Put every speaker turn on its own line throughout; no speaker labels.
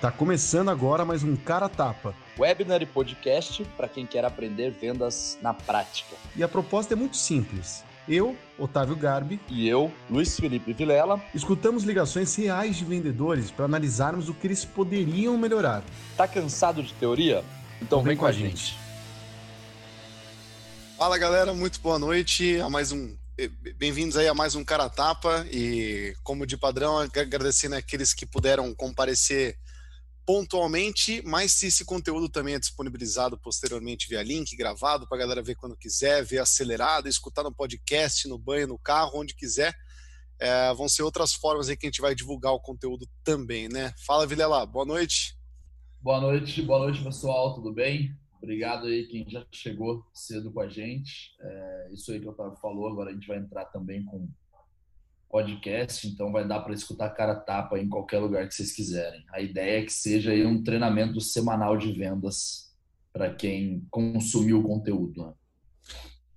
Tá começando agora mais um Cara Tapa.
Webinar e podcast para quem quer aprender vendas na prática.
E a proposta é muito simples. Eu, Otávio Garbi,
e eu, Luiz Felipe Vilela,
escutamos ligações reais de vendedores para analisarmos o que eles poderiam melhorar.
Tá cansado de teoria? Então, então vem, vem com a gente. gente.
Fala galera, muito boa noite a mais um bem-vindos aí a mais um Cara Tapa e, como de padrão, agradecendo aqueles que puderam comparecer pontualmente, mas se esse conteúdo também é disponibilizado posteriormente via link, gravado, para a galera ver quando quiser, ver acelerado, escutar no podcast, no banho, no carro, onde quiser, é, vão ser outras formas aí que a gente vai divulgar o conteúdo também, né? Fala, Vilela, boa noite.
Boa noite, boa noite, pessoal, tudo bem? Obrigado aí quem já chegou cedo com a gente. É, isso aí que o Otávio falou, agora a gente vai entrar também com podcast, então vai dar para escutar cara tapa em qualquer lugar que vocês quiserem. A ideia é que seja um treinamento semanal de vendas para quem consumiu o conteúdo. Né?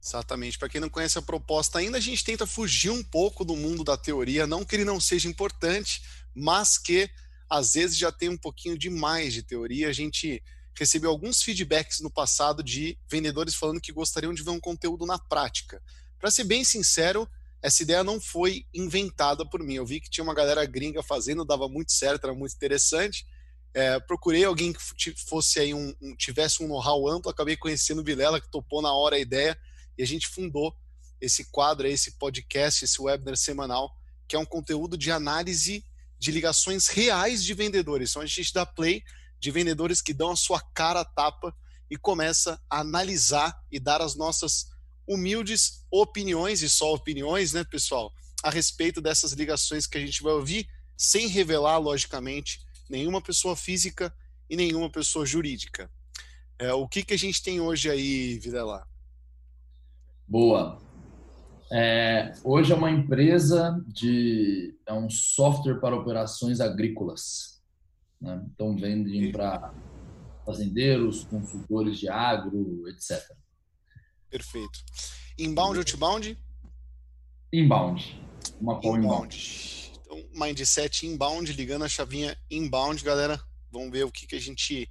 Exatamente. Para quem não conhece a proposta ainda, a gente tenta fugir um pouco do mundo da teoria, não que ele não seja importante, mas que às vezes já tem um pouquinho demais de teoria. A gente recebeu alguns feedbacks no passado de vendedores falando que gostariam de ver um conteúdo na prática. Para ser bem sincero, essa ideia não foi inventada por mim. Eu vi que tinha uma galera gringa fazendo, dava muito certo, era muito interessante. É, procurei alguém que fosse aí um, um tivesse um know-how amplo, acabei conhecendo o Vilela, que topou na hora a ideia, e a gente fundou esse quadro, esse podcast, esse webinar semanal, que é um conteúdo de análise de ligações reais de vendedores. Então a gente dá play de vendedores que dão a sua cara a tapa e começa a analisar e dar as nossas humildes opiniões, e só opiniões, né, pessoal, a respeito dessas ligações que a gente vai ouvir, sem revelar, logicamente, nenhuma pessoa física e nenhuma pessoa jurídica. É, o que, que a gente tem hoje aí, Videla?
Boa. É, hoje é uma empresa de. é um software para operações agrícolas. Né? Então, vendem para fazendeiros, consultores de agro, etc.
Perfeito. Inbound ou outbound?
Inbound. Uma call inbound.
inbound. Então, mindset inbound, ligando a chavinha inbound, galera. Vamos ver o que, que a gente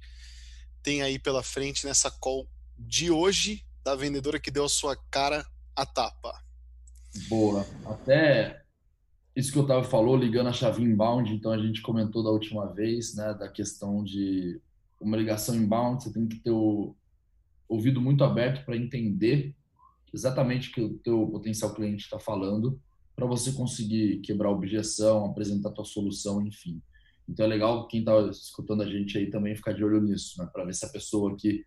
tem aí pela frente nessa call de hoje da vendedora que deu a sua cara a tapa.
Boa. Até isso que o Otávio falou, ligando a chave inbound, então a gente comentou da última vez, né, da questão de uma ligação inbound, você tem que ter o ouvido muito aberto para entender exatamente o que o teu potencial cliente está falando, para você conseguir quebrar objeção, apresentar a tua solução, enfim. Então é legal quem está escutando a gente aí também ficar de olho nisso, né, para ver se a pessoa que,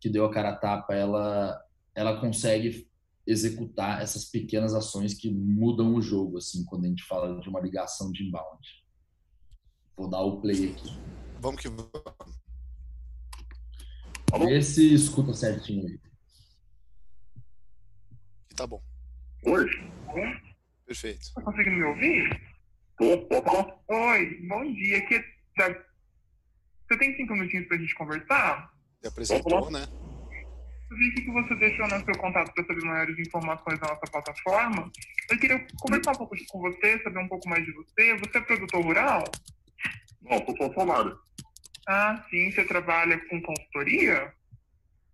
que deu a cara a tapa, ela, ela consegue executar essas pequenas ações que mudam o jogo, assim, quando a gente fala de uma ligação de inbound. Vou dar o play aqui.
Vamos que vamos.
Vê se escuta certinho aí.
Tá bom.
Oi.
Perfeito.
Tá conseguindo me ouvir?
Tô,
Oi, bom dia. Aqui é... Você tem cinco minutinhos pra gente conversar?
Me apresentou, né?
vi que você deixou no seu contato para saber maiores informações da nossa plataforma. Eu queria conversar um pouco com você, saber um pouco mais de você. Você é produtor rural? Não, sou funcionário. Ah, sim. Você trabalha com consultoria?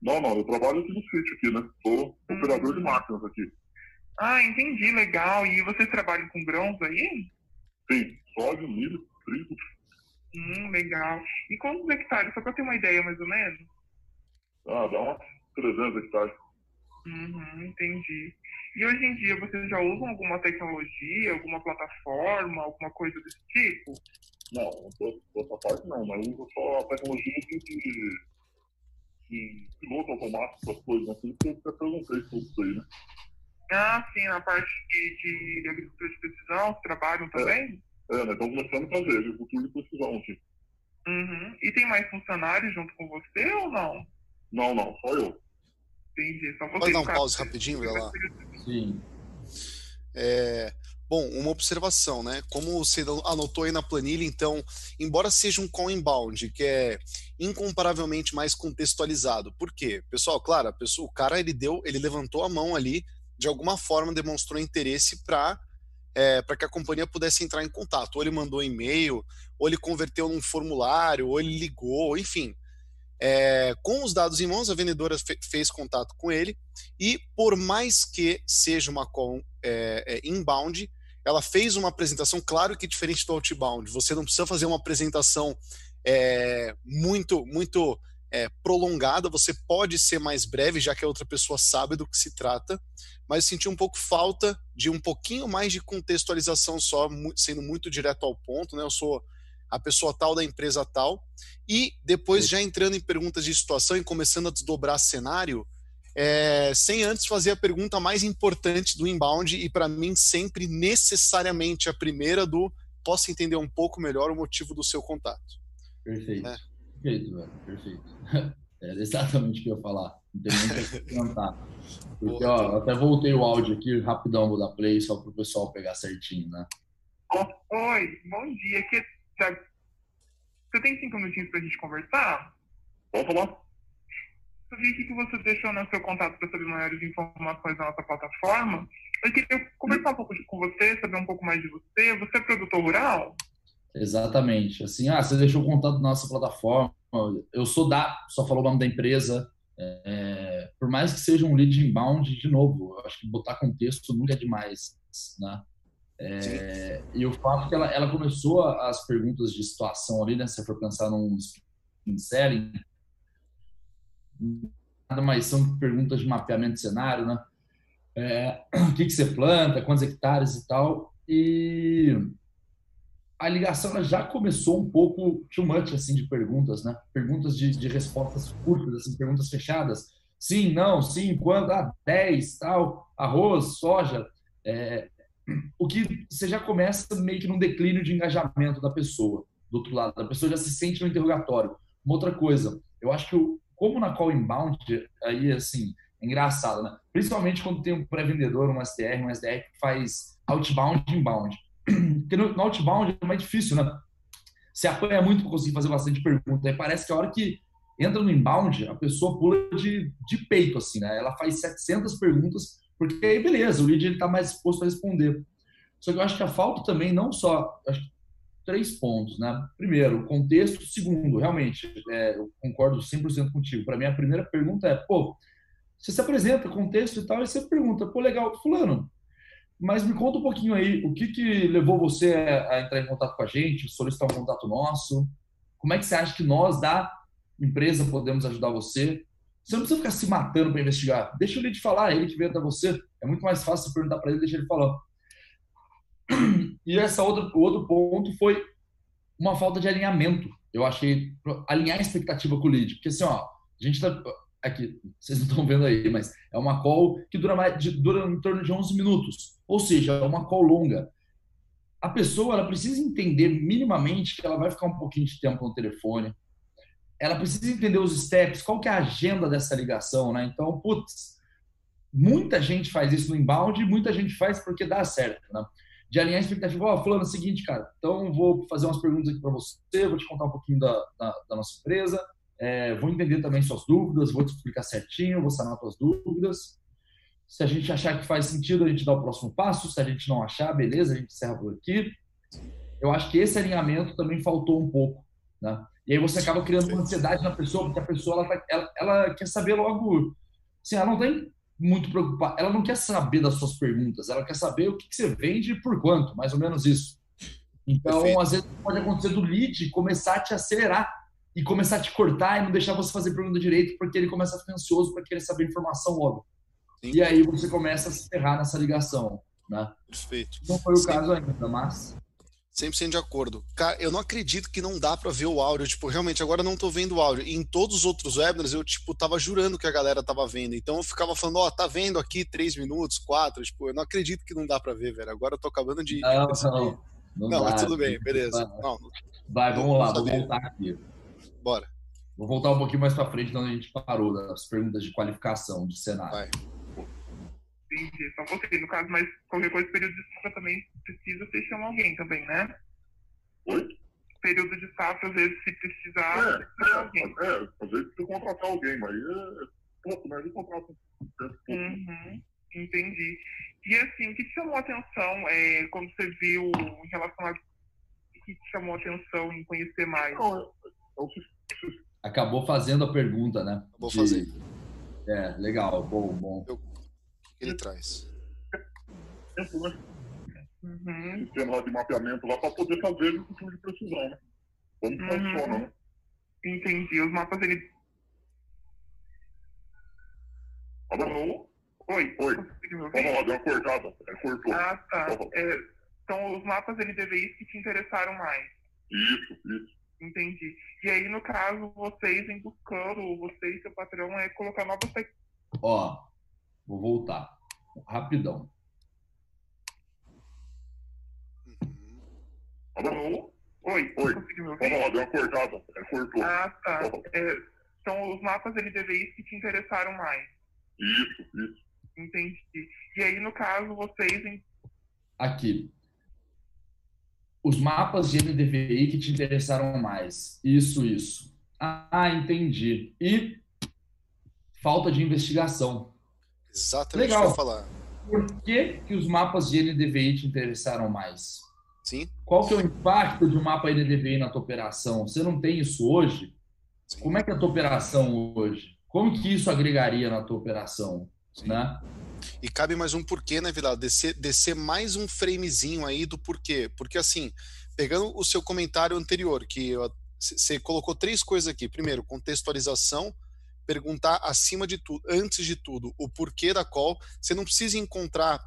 Não, não. Eu trabalho aqui no sítio, aqui, né? Sou operador hum. de máquinas aqui. Ah, entendi. Legal. E vocês trabalham com grãos aí? Sim. Soja, milho, trigo. Hum, legal. E quantos hectares? Só para ter uma ideia, mais ou menos? Ah, dá umas 300 hectares. Uhum, entendi. E hoje em dia vocês já usam alguma tecnologia, alguma plataforma, alguma coisa desse tipo? Não, dessa parte não, mas uso só a tecnologia de, de, de piloto automático, as coisas assim, que eu até perguntei sobre isso aí, né? Ah, sim, na parte de, de agricultura de precisão, trabalham também? É, é né? Estamos começando a fazer agricultura de precisão aqui. Uhum. E tem mais funcionários junto com você ou não? Não, não, só eu. Entendi. Só
Pode dar um pause rapidinho, vai lá.
Sim.
É, bom, uma observação, né? Como você anotou aí na planilha, então, embora seja um call inbound, que é incomparavelmente mais contextualizado. Por quê? Pessoal, claro, pessoa, o cara ele deu, ele levantou a mão ali, de alguma forma demonstrou interesse para é, para que a companhia pudesse entrar em contato. Ou ele mandou e-mail, ou ele converteu num formulário, ou ele ligou, enfim. É, com os dados em mãos, a vendedora fe fez contato com ele e, por mais que seja uma call é, é, inbound, ela fez uma apresentação, claro que diferente do outbound, você não precisa fazer uma apresentação é, muito, muito é, prolongada, você pode ser mais breve, já que a outra pessoa sabe do que se trata, mas senti um pouco falta de um pouquinho mais de contextualização só, sendo muito direto ao ponto, né? Eu sou a pessoa tal da empresa tal, e depois já entrando em perguntas de situação e começando a desdobrar cenário, é, sem antes fazer a pergunta mais importante do inbound, e para mim sempre necessariamente a primeira do posso entender um pouco melhor o motivo do seu contato.
Perfeito. É. Perfeito, velho. Perfeito. Era exatamente o que eu ia falar. Não tem nem o que. Porque, ó, até voltei o áudio aqui, rapidão, vou dar play, só para o pessoal pegar certinho, né?
Oi, bom dia. Aqui você tem cinco minutinhos para a gente conversar?
Pode falar.
Eu vi que você deixou no seu contato para saber maiores informações da nossa plataforma. Eu queria conversar um pouco com você, saber um pouco mais de você. Você é produtor rural?
Exatamente. Assim, ah, você deixou o contato da nossa plataforma. Eu sou da, só falou o nome da empresa. É, por mais que seja um lead inbound, de novo, eu acho que botar contexto nunca é demais, né? É, e o fato que ela, ela começou as perguntas de situação ali, né? Se você for pensar num spin selling, nada mais são perguntas de mapeamento de cenário, né? É, o que, que você planta, quantos hectares e tal. E a ligação já começou um pouco too much, assim, de perguntas, né? Perguntas de, de respostas curtas, assim, perguntas fechadas. Sim, não, sim, quando? Ah, 10, tal, arroz, soja. É, o que você já começa meio que num declínio de engajamento da pessoa, do outro lado. A pessoa já se sente no interrogatório. Uma outra coisa, eu acho que o, como na call inbound, aí assim, é engraçado, né? Principalmente quando tem um pré-vendedor, um SDR, um SDR que faz outbound e inbound. Porque no, no outbound é mais difícil, né? Você apanha muito para conseguir fazer bastante pergunta. Aí parece que a hora que entra no inbound, a pessoa pula de, de peito, assim, né? Ela faz 700 perguntas porque aí, beleza, o lead está mais disposto a responder. Só que eu acho que a falta também, não só. Acho, três pontos, né? Primeiro, contexto. Segundo, realmente, é, eu concordo 100% contigo. Para mim, a primeira pergunta é: pô, você se apresenta, contexto e tal, e você pergunta, pô, legal, Fulano, mas me conta um pouquinho aí, o que, que levou você a entrar em contato com a gente, solicitar um contato nosso? Como é que você acha que nós, da empresa, podemos ajudar você? Você não precisa ficar se matando para investigar. Deixa ele te falar, ele que veio até você. É muito mais fácil você perguntar para ele, deixa ele falar. E essa outra, o outro ponto foi uma falta de alinhamento. Eu achei alinhar a expectativa com o lead, porque assim, ó, a gente tá aqui, vocês não estão vendo aí, mas é uma call que dura mais dura em torno de 11 minutos. Ou seja, é uma call longa. A pessoa ela precisa entender minimamente que ela vai ficar um pouquinho de tempo no telefone, ela precisa entender os steps, qual que é a agenda dessa ligação, né? Então, putz, muita gente faz isso no inbound e muita gente faz porque dá certo, né? De alinhar a expectativa, ó, oh, falando o seguinte, cara, então vou fazer umas perguntas aqui para você, vou te contar um pouquinho da, da, da nossa empresa, é, vou entender também suas dúvidas, vou te explicar certinho, vou sanar suas dúvidas. Se a gente achar que faz sentido, a gente dá o próximo passo. Se a gente não achar, beleza, a gente encerra por aqui. Eu acho que esse alinhamento também faltou um pouco, né? E aí você acaba criando uma ansiedade na pessoa, porque a pessoa ela, tá, ela, ela quer saber logo. Assim, ela não tem muito preocupada, ela não quer saber das suas perguntas, ela quer saber o que, que você vende e por quanto, mais ou menos isso. Então, Perfeito. às vezes pode acontecer do lead começar a te acelerar e começar a te cortar e não deixar você fazer pergunta direito, porque ele começa a ficar ansioso para querer saber informação logo. Sim. E aí você começa a se ferrar nessa ligação. Né?
Perfeito.
Não foi o Sim. caso ainda, mas
100% de acordo. Cara, eu não acredito que não dá para ver o áudio. Tipo, realmente, agora eu não tô vendo o áudio. E em todos os outros webinars, eu, tipo, tava jurando que a galera tava vendo. Então eu ficava falando, ó, oh, tá vendo aqui três minutos, quatro. Tipo, eu não acredito que não dá para ver, velho. Agora eu tô acabando de.
Não, não. Não,
não mas tudo bem, beleza.
Não, Vai, vamos lá, vou voltar aqui.
Bora.
Vou voltar um pouquinho mais para frente, onde a gente parou, das perguntas de qualificação, de cenário.
Vai.
Entendi, só você. No caso, mas qualquer coisa, período de também precisa você chamar alguém também, né?
Oi?
Período de safra, às vezes, se precisar,
é, é, alguém. É, às vezes precisa contratar alguém, mas é, pô, mas ele contrata.
Uhum, entendi. E assim, o que te chamou a atenção é, quando você viu em relação a. O que te chamou a atenção em conhecer mais?
Não, é, é
Acabou fazendo a pergunta, né?
Vou
De-
fazer.
É, legal, bom, bom.
O que ele traz?
tempo, né?
Uhum.
Sistema lá de mapeamento lá para poder fazer o tipo de precisão, né? Como
Uhum.
funciona, né?
Entendi. Os mapas ele.
Alô?
Oi,
Oi. Vamos lá, deu uma cortada. É, cortou.
Ah, tá. É, são os mapas LDVIs que te interessaram mais.
Isso, isso.
Entendi. E aí, no caso, vocês em buscando, você e seu patrão, é colocar novas.
Ó, vou voltar. Rapidão.
Alô?
Oi,
Oi. Vamos lá, deu uma cortada. É, cortou.
Ah, tá. É, são os mapas LDVIs que te interessaram mais.
Isso, isso.
Entendi. E aí, no caso, vocês em
Aqui. Os mapas de NDVI que te interessaram mais. Isso, isso. Ah, entendi. E falta de investigação.
Exatamente
Legal.
o que eu falar.
Por que, que os mapas de NDVI te interessaram mais?
Sim?
Qual que é o impacto de um mapa NDVI na tua operação? Você não tem isso hoje?
Sim.
Como é que é a tua operação hoje? Como que isso agregaria na tua operação?
Sim.
Né?
E cabe mais um porquê, né, Vilar? Descer, descer mais um framezinho aí do porquê. Porque, assim, pegando o seu comentário anterior, que você colocou três coisas aqui. Primeiro, contextualização, perguntar acima de tudo, antes de tudo, o porquê da call. Você não precisa encontrar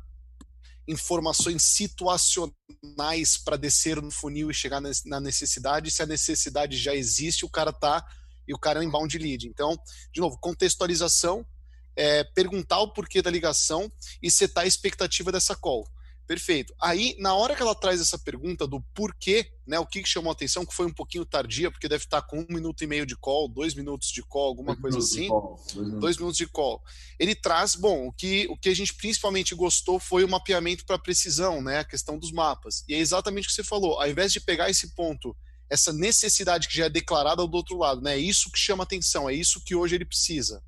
informações situacionais para descer no funil e chegar na necessidade. Se a necessidade já existe, o cara tá e o cara é um inbound lead. Então, de novo, contextualização, é, perguntar o porquê da ligação e setar a expectativa dessa call. Perfeito. Aí, na hora que ela traz essa pergunta do porquê, né, o que, que chamou a atenção, que foi um pouquinho tardia, porque deve estar com um minuto e meio de call, dois minutos de call, alguma
Dois
coisa assim
call, dois minutos.
dois minutos de call. Ele traz, bom, o que, o que a gente principalmente gostou foi o mapeamento para precisão, né? A questão dos mapas. E é exatamente o que você falou. Ao invés de pegar esse ponto, essa necessidade que já é declarada do outro lado, né? É isso que chama atenção, é isso que hoje ele precisa.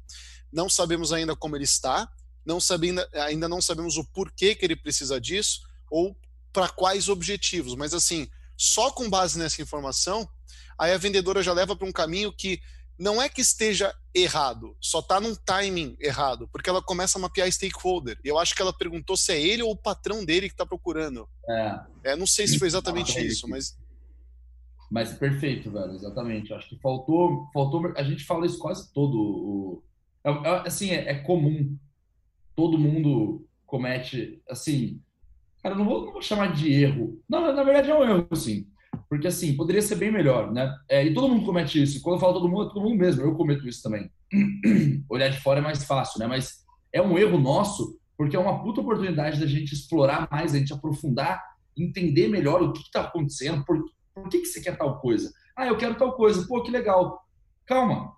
Não sabemos ainda como ele está, não sabendo, ainda não sabemos o porquê que ele precisa disso ou para quais objetivos. Mas assim, só com base nessa informação, aí a vendedora já leva para um caminho que não é que esteja errado, só está num timing errado, porque ela começa a mapear stakeholder. E eu acho que ela perguntou se é ele ou o patrão dele que está procurando.
É,
É, não sei se foi exatamente
Ah,
isso,
isso.
mas
mas perfeito, velho, exatamente. Acho que faltou, faltou. A gente fala isso quase todo. O, é- é- assim, é, é comum. Todo mundo comete, assim. Cara, não vou, não vou chamar de erro. Não, na verdade é um erro, sim. Porque, assim, poderia ser bem melhor, né? É, e todo mundo comete isso. Quando eu falo todo mundo, é todo mundo mesmo. Eu cometo isso também. Olhar de fora é mais fácil, né? Mas é um erro nosso, porque é uma puta oportunidade da gente explorar mais, a gente aprofundar, entender melhor o que está acontecendo, por, por que, que você quer tal coisa. Ah, eu quero tal coisa. Pô, que legal. Calma.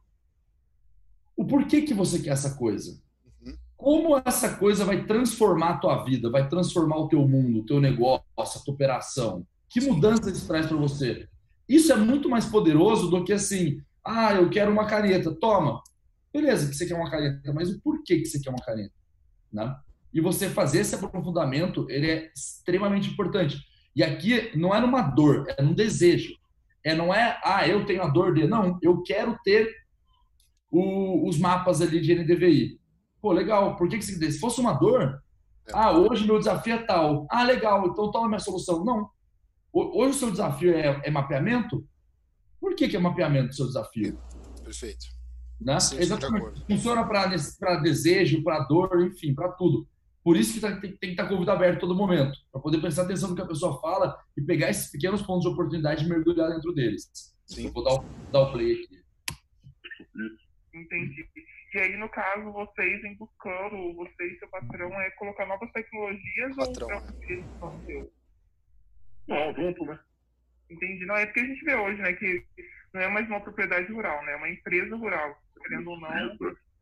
O porquê que você quer essa coisa? Como essa coisa vai transformar a tua vida, vai transformar o teu mundo, o teu negócio, a tua operação? Que mudança isso traz para você? Isso é muito mais poderoso do que assim, ah, eu quero uma caneta, toma. Beleza, que você quer uma caneta, mas o porquê que você quer uma caneta? Né? E você fazer esse aprofundamento, ele é extremamente importante. E aqui não é numa dor, é num desejo. É não é, ah, eu tenho a dor de, não, eu quero ter o- os mapas ali de NDVI. Pô, legal. Por que que você, se fosse uma dor,
É.
ah, hoje meu desafio é tal. Ah, legal, então toma a minha solução. Não. Ho- Hoje o seu desafio é, é mapeamento? Por que, que é mapeamento o seu desafio?
perfeito.
Né?
Sim,
Exatamente. Funciona para desejo, para dor, enfim, para tudo. Por isso que tá- tem, tem que estar com o ouvido aberto todo momento, para poder prestar atenção no que a pessoa fala e pegar esses pequenos pontos de oportunidade e mergulhar dentro deles.
Sim.
Eu vou dar o, dar o play aqui.
Entendi. E aí, no caso, vocês em buscando, você e seu patrão, é colocar novas tecnologias
Patrão,
ou
é.
Não, junto, né?
Entendi. Não, é porque a gente vê hoje, né, que não é mais uma propriedade rural, né? É uma empresa rural. Querendo ou não,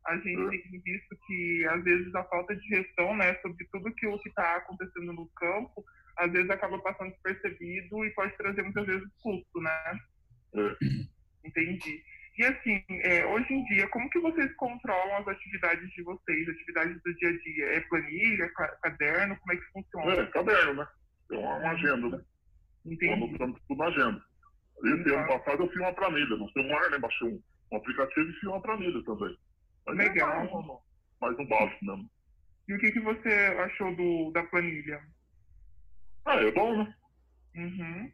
a gente tem visto que, às vezes, a falta de gestão, né, sobre tudo que o que está acontecendo no campo, às vezes acaba passando despercebido e pode trazer, muitas vezes, custo, né?
É.
Entendi. E assim, é, hoje em dia, como que vocês controlam as atividades de vocês, atividades do dia a dia? É planilha, caderno, como é que funciona?
É, caderno, né? É uma, uma agenda, né?
Entendi.
Anotando tudo na agenda. Esse ano passado eu fiz uma planilha no celular, né? Baixei um, um aplicativo e fiz uma planilha também. Mas
Legal.
É mais, mais um básico mesmo.
E o que, que você achou do, da planilha?
Ah, é bom, né?
Uhum.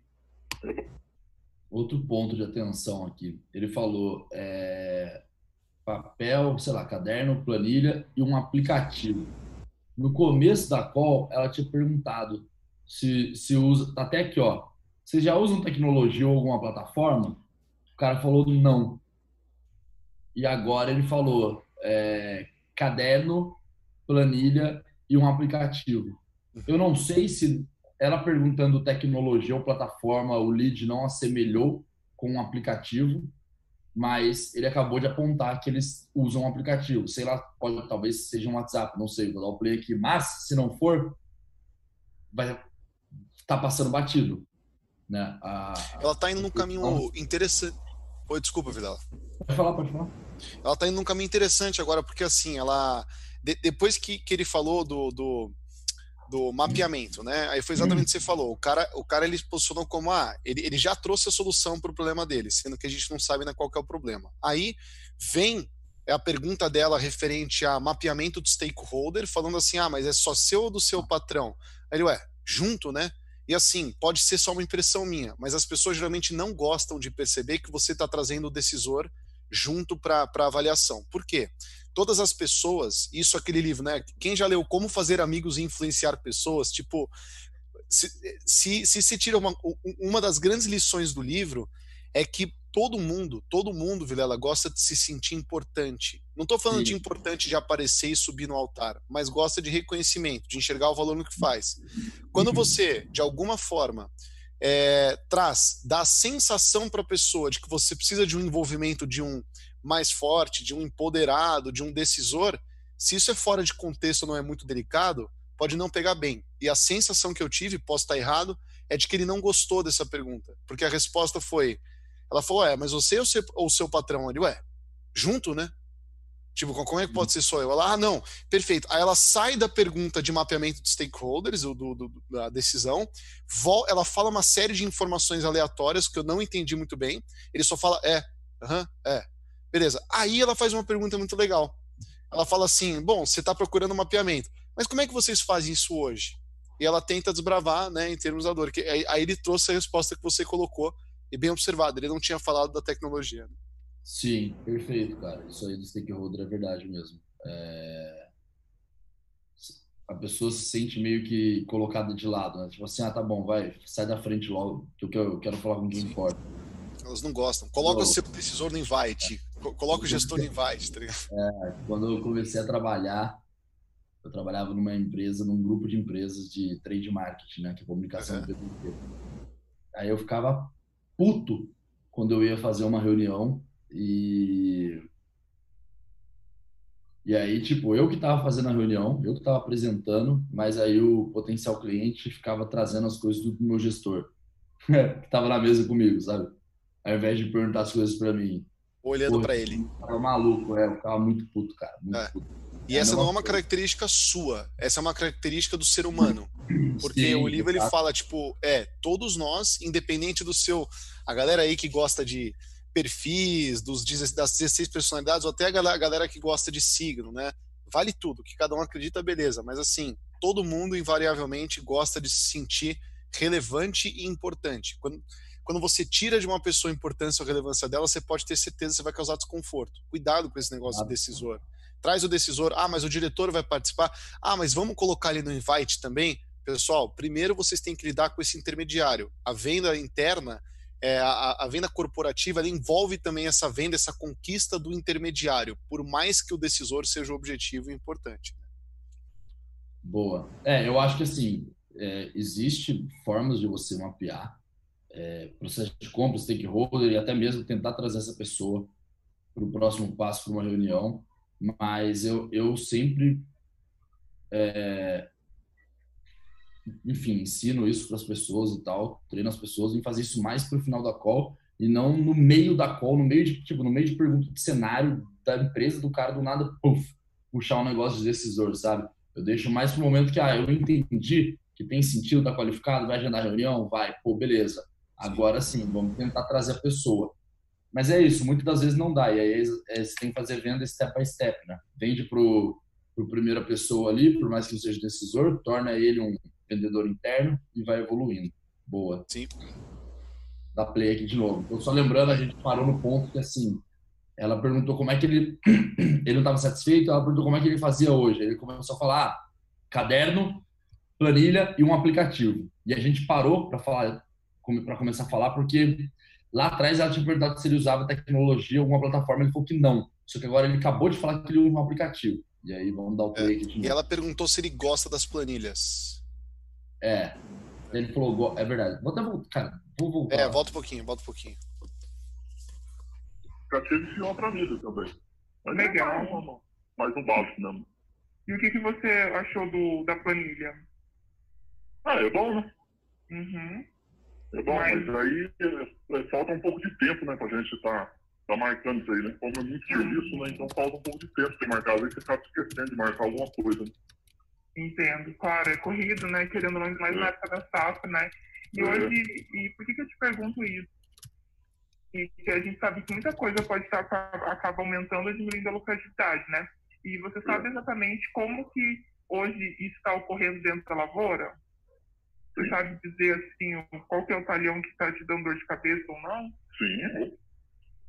Outro ponto de atenção aqui. Ele falou é, papel, sei lá, caderno, planilha e um aplicativo. No começo da call, ela tinha perguntado se, se usa. Tá até aqui, ó. Vocês já usam tecnologia ou alguma plataforma? O cara falou não. E agora ele falou é, caderno, planilha e um aplicativo. Eu não sei se ela perguntando tecnologia ou plataforma, o lead não assemelhou com um aplicativo, mas ele acabou de apontar que eles usam um aplicativo. Sei lá, pode, talvez seja um WhatsApp, não sei, vou dar o play aqui. Mas, se não for, vai estar tá passando batido. Né? A,
ela está indo num caminho interessante. Oi, desculpa, Vidal.
Pode falar, pode falar.
Ela está indo num caminho interessante agora, porque assim, ela. De, depois que, que ele falou do, do do mapeamento, né? Aí foi exatamente o que você falou. O cara, o cara ele posicionou como ah, ele, ele já trouxe a solução para o problema dele, sendo que a gente não sabe ainda qual é o problema. Aí vem é a pergunta dela referente a mapeamento do stakeholder, falando assim: ah, mas é só seu ou do seu patrão? Aí ele, ué, junto, né? E assim, pode ser só uma impressão minha, mas as pessoas geralmente não gostam de perceber que você está trazendo o decisor junto para avaliação. Por quê? Todas as pessoas, isso aquele livro, né? Quem já leu Como Fazer Amigos e Influenciar Pessoas, tipo, se se, se, se tira uma, uma das grandes lições do livro é que todo mundo, todo mundo, Vilela, gosta de se sentir importante. Não estou falando Sim. de importante de aparecer e subir no altar, mas gosta de reconhecimento, de enxergar o valor no que faz. Quando uhum. você, de alguma forma, é, traz, dá a sensação para a pessoa de que você precisa de um envolvimento de um mais forte, de um empoderado, de um decisor, se isso é fora de contexto não é muito delicado, pode não pegar bem. E a sensação que eu tive, posso estar errado, é de que ele não gostou dessa pergunta. Porque a resposta foi: ela falou, é, mas você ou o seu, ou seu patrão? Ele, ué, junto, né? Tipo, como é que pode ser só eu? Ela, ah, não, perfeito. Aí ela sai da pergunta de mapeamento de stakeholders, do, do, da decisão, ela fala uma série de informações aleatórias que eu não entendi muito bem. Ele só fala, é, aham, uh -huh, é, Beleza. Aí ela faz uma pergunta muito legal. Ela fala assim: bom, você está procurando um mapeamento, mas como é que vocês fazem isso hoje? E ela tenta desbravar, né, em termos da dor. Que, aí ele trouxe a resposta que você colocou, e bem observado, ele não tinha falado da tecnologia. Né?
Sim, perfeito, cara. Isso aí do stakeholder é verdade mesmo. É... A pessoa se sente meio que colocada de lado, né? Tipo assim, ah, tá bom, vai, sai da frente logo, que eu quero, falar com quem importa.
Elas não gostam. Coloca o seu decisor no invite. Coloca o gestor no invite, tá?
É, quando eu comecei a trabalhar, eu trabalhava numa empresa, num grupo de empresas de trade marketing, né? Que é comunicação uhum. Aí eu ficava puto quando eu ia fazer uma reunião e e aí, tipo, eu que estava fazendo a reunião, eu que estava apresentando, mas aí o potencial cliente ficava trazendo as coisas do meu gestor, que estava na mesa comigo, sabe? ao invés de perguntar as coisas para mim.
Olhando para ele.
Tava maluco, é, eu ficava muito puto, cara. Muito é. puto.
E essa não é uma característica sua, essa é uma característica do ser humano. Porque Sim, o livro ele fala, tipo, é, todos nós, independente do seu. A galera aí que gosta de perfis, dos, das 16 personalidades, ou até a galera, a galera que gosta de signo, né? Vale tudo, que cada um acredita, beleza. Mas assim, todo mundo invariavelmente gosta de se sentir relevante e importante. Quando, quando você tira de uma pessoa a importância ou relevância dela, você pode ter certeza que você vai causar desconforto. Cuidado com esse negócio ah. decisor. Traz o decisor, ah, mas o diretor vai participar. Ah, mas vamos colocar ele no invite também? Pessoal, primeiro vocês têm que lidar com esse intermediário. A venda interna, é, a, a, venda corporativa, ela envolve também essa venda, essa conquista do intermediário, por mais que o decisor seja o objetivo importante. Né?
Boa. É, eu acho que assim, é, existe formas de você mapear é, processo de compra, stakeholder e até mesmo tentar trazer essa pessoa para o próximo passo, para uma reunião. Mas eu, eu sempre, é, enfim, ensino isso para as pessoas e tal, treino as pessoas em fazer isso mais para o final da call, e não no meio da call, no meio de tipo, no meio de pergunta de cenário da empresa do cara do nada, puff, puxar um negócio de decisor, sabe? Eu deixo mais pro momento que ah, eu entendi que tem sentido, tá qualificado, vai agendar reunião, vai, pô, beleza. Agora sim, vamos tentar trazer a pessoa. Mas é isso, muitas das vezes não dá. E aí é, você tem que fazer venda step by step, né? Vende pro, pro primeira pessoa ali, por mais que não seja decisor, torna ele um vendedor interno e vai evoluindo. Boa.
Sim.
Dá play aqui de novo. Então, só lembrando, a gente parou no ponto que assim, ela perguntou como é que ele ele não estava satisfeito, ela perguntou como é que ele fazia hoje. Ele começou a falar ah, caderno, planilha e um aplicativo. E a gente parou para falar para começar a falar porque lá atrás ela tinha perguntado se ele usava tecnologia, alguma plataforma, ele falou que não. Só que agora ele acabou de falar que ele usa um aplicativo. E aí vamos dar o play
é, aqui. E ela perguntou se ele gosta das planilhas.
É. Ele falou, é verdade. Vou até voltar, cara. Vou voltar.
É, volta um pouquinho, volta um pouquinho.
Aplicativo e uma planilha também.
Mas Legal.
É mais um básico mesmo.
E o que, que você achou do, da planilha?
Ah, é bom, né?
Uhum.
É bom, mas, aí é, falta um pouco de tempo, né, pra gente tá, tá marcando isso aí, né? Como é muito serviço, né? Então falta um pouco de tempo pra marcar. Às vezes você acaba esquecendo de marcar alguma coisa. Né?
Entendo, claro, é corrido, né? Querendo mais, mais na época da safra, né? E é. hoje, e por que, que eu te pergunto isso? E que a gente sabe que muita coisa pode estar acaba aumentando ou diminuindo a lucratividade, né? E você sabe exatamente como que hoje isso está ocorrendo dentro da lavoura? Você sabe dizer assim qual que é o talhão que está te dando dor de cabeça ou não?
Sim.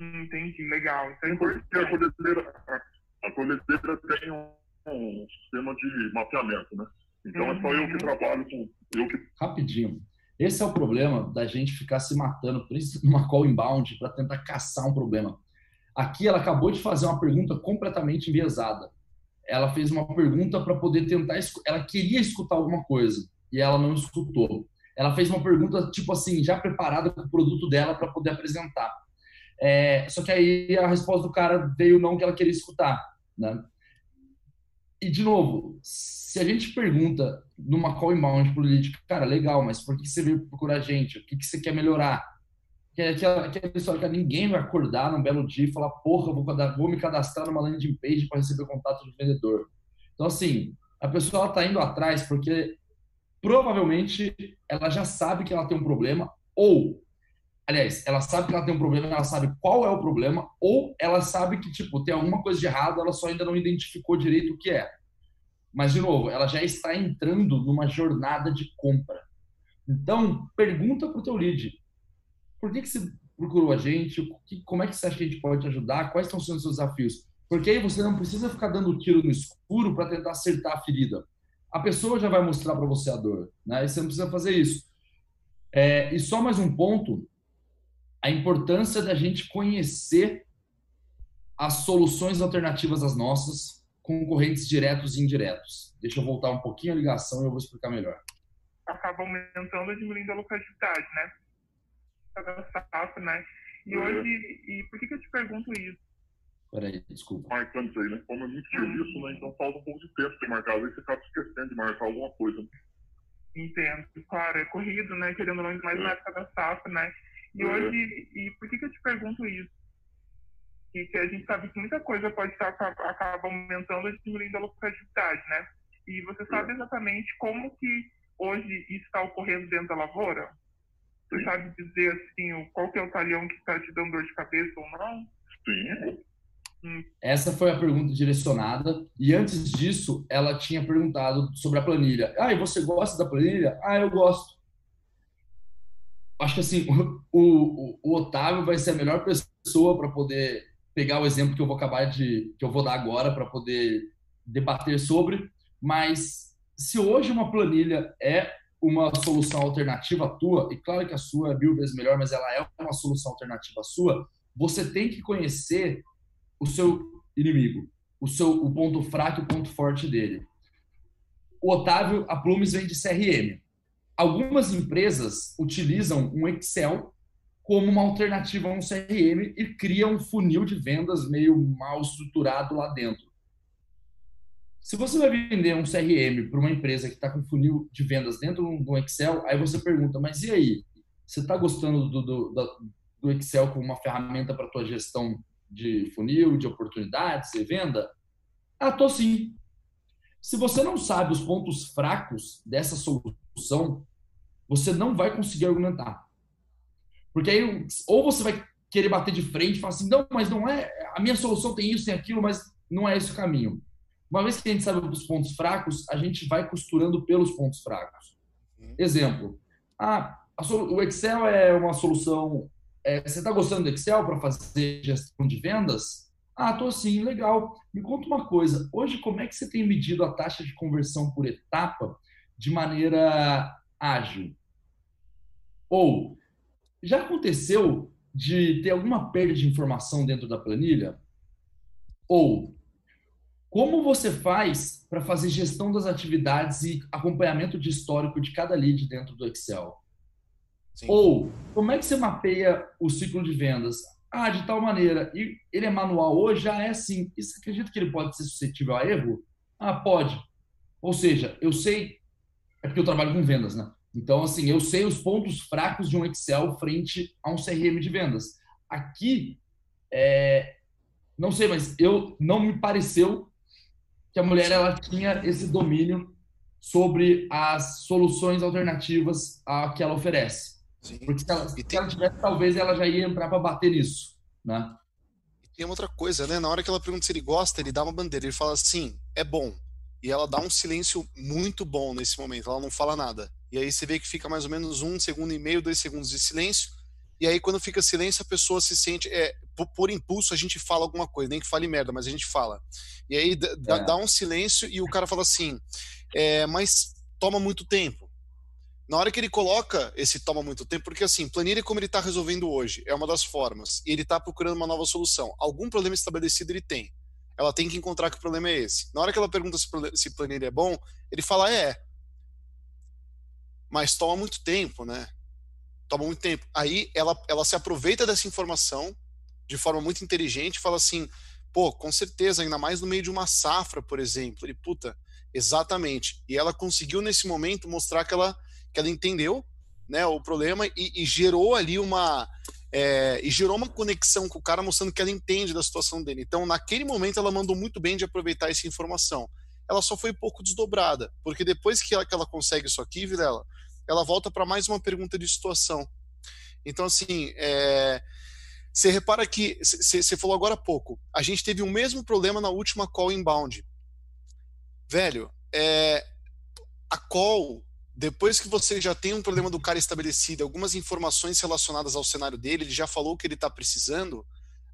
Hum, entendi, legal. Isso é
importante. A colhedeira, a colhedeira tem um um sistema de mapeamento, né? Então uhum. é só eu que uhum. trabalho com. Eu que...
Rapidinho. Esse é o problema da gente ficar se matando, principalmente numa call inbound, para tentar caçar um problema. Aqui ela acabou de fazer uma pergunta completamente enviesada. Ela fez uma pergunta para poder tentar. Ela queria escutar alguma coisa e ela não escutou. Ela fez uma pergunta, tipo assim, já preparada com o produto dela para poder apresentar. É, só que aí a resposta do cara veio não que ela queria escutar. Né? E, de novo, se a gente pergunta numa call inbound pro lead, cara, legal, mas por que você veio procurar a gente? O que, que você quer melhorar? Que é aquela, aquela história que ninguém vai acordar num belo dia e falar, porra, vou, vou me cadastrar numa landing page para receber contato do vendedor. Então, assim, a pessoa está indo atrás porque provavelmente ela já sabe que ela tem um problema ou aliás, ela sabe que ela tem um problema, ela sabe qual é o problema, ou ela sabe que, tipo, tem alguma coisa de errado, ela só ainda não identificou direito o que é. Mas, de novo, ela já está entrando numa jornada de compra. Então, pergunta para o teu lead. Por que, que você procurou a gente? Como é que você acha que a gente pode te ajudar? Quais estão sendo os seus desafios? Porque aí você não precisa ficar dando tiro no escuro para tentar acertar a ferida. A pessoa já vai mostrar para você a dor, né? E você não precisa fazer isso. É, e só mais um ponto a importância da gente conhecer as soluções alternativas às nossas, concorrentes diretos e indiretos. Deixa eu voltar um pouquinho a ligação e eu vou explicar melhor.
Acaba aumentando e diminuindo a lucratividade, né? Cada safra, né? E hoje, e por que, que eu te pergunto isso?
Peraí, desculpa.
Marcando isso aí, né? Como é muito serviço, né? Então falta um pouco de tempo para marcar. Às vezes você acaba esquecendo de marcar alguma coisa.
Entendo. Claro, é corrido, né? Querendo mais é. na época da safra, né? E hoje, e por que, que eu te pergunto isso? E que a gente sabe que muita coisa pode estar acaba aumentando e diminuindo a lucratividade, né? E você sabe exatamente como que hoje isso está ocorrendo dentro da lavoura? Você sabe dizer assim qual que é o talhão que está te dando dor de cabeça ou não?
Sim.
Essa foi a pergunta direcionada. E antes disso, ela tinha perguntado sobre a planilha. Ah, e você gosta da planilha? Ah, eu gosto acho que assim, o, o, o, Otávio vai ser a melhor pessoa para poder pegar o exemplo que eu vou acabar de que eu vou dar agora para poder debater sobre, mas se hoje uma planilha é uma solução alternativa tua, e claro que a sua é mil vezes melhor, mas ela é uma solução alternativa sua, você tem que conhecer o seu inimigo, o seu o ponto fraco e o ponto forte dele. O Otávio, a Plumes vem de CRM. Algumas empresas utilizam um Excel como uma alternativa a um CRM e criam um funil de vendas meio mal estruturado lá dentro. Se você vai vender um CRM para uma empresa que está com funil de vendas dentro do Excel, aí você pergunta, mas e aí? Você está gostando do, do, do, Excel como uma ferramenta para tua gestão de funil, de oportunidades e venda? Ah, tô sim. Se você não sabe os pontos fracos dessa solução, você não vai conseguir argumentar. Porque aí, ou você vai querer bater de frente e falar assim, não, mas não é, a minha solução tem isso, tem aquilo, mas não é esse o caminho. Uma vez que a gente sabe dos pontos fracos, a gente vai costurando pelos pontos fracos. Uhum. Exemplo, ah, o Excel é uma solução. É, você está gostando do Excel para fazer gestão de vendas? Ah, tô sim, legal. Me conta uma coisa. Hoje, como é que você tem medido a taxa de conversão por etapa de maneira ágil? Ou já aconteceu de ter alguma perda de informação dentro da planilha? Ou como você faz para fazer gestão das atividades e acompanhamento de histórico de cada lead dentro do Excel? Sim. Ou como é que você mapeia o ciclo de vendas? Ah, de tal maneira. E ele é manual hoje? Já é assim. E você acredita que ele pode ser suscetível a erro? Ah, pode. Ou seja, eu sei. É porque eu trabalho com vendas, né? Então, assim, eu sei os pontos fracos de um Excel frente a um CRM de vendas. Aqui, é, não sei, mas eu não me pareceu que a mulher ela tinha esse domínio sobre as soluções alternativas a que ela oferece. Sim. Porque se ela, se tem... ela tivesse, talvez ela já ia entrar para bater nisso, né?
E tem outra coisa, né? Na hora que ela pergunta se ele gosta, ele dá uma bandeira, ele fala assim, é bom. E ela dá um silêncio muito bom nesse momento, ela não fala nada. E aí você vê que fica mais ou menos um segundo e meio, dois segundos de silêncio. E aí, quando fica silêncio, a pessoa se sente. É, por, por, impulso, a gente fala alguma coisa, nem que fale merda, mas a gente fala. E aí é. dá um silêncio e o cara fala assim: é, mas toma muito tempo. Na hora que ele coloca esse toma muito tempo, porque assim, planilha como ele está resolvendo hoje é uma das formas, e ele está procurando uma nova solução. Algum problema estabelecido ele tem. Ela tem que encontrar que problema é esse. Na hora que ela pergunta se planilha é bom, ele fala: é, mas toma muito tempo, né? Toma muito tempo. Aí ela, ela se aproveita dessa informação de forma muito inteligente fala assim: pô, com certeza, ainda mais no meio de uma safra, por exemplo. Ele, puta, exatamente. E ela conseguiu nesse momento mostrar que ela, que ela entendeu né, o problema e, e gerou ali uma. É, e gerou uma conexão com o cara mostrando que ela entende da situação dele. Então, naquele momento, ela mandou muito bem de aproveitar essa informação. Ela só foi pouco desdobrada, porque depois que ela, que ela consegue isso aqui, Vilela, ela volta para mais uma pergunta de situação. Então, assim, é, você repara que você falou agora há pouco, a gente teve o mesmo problema na última call inbound. Velho, é, a call, depois que você já tem um problema do cara estabelecido, algumas informações relacionadas ao cenário dele, ele já falou o que ele está precisando.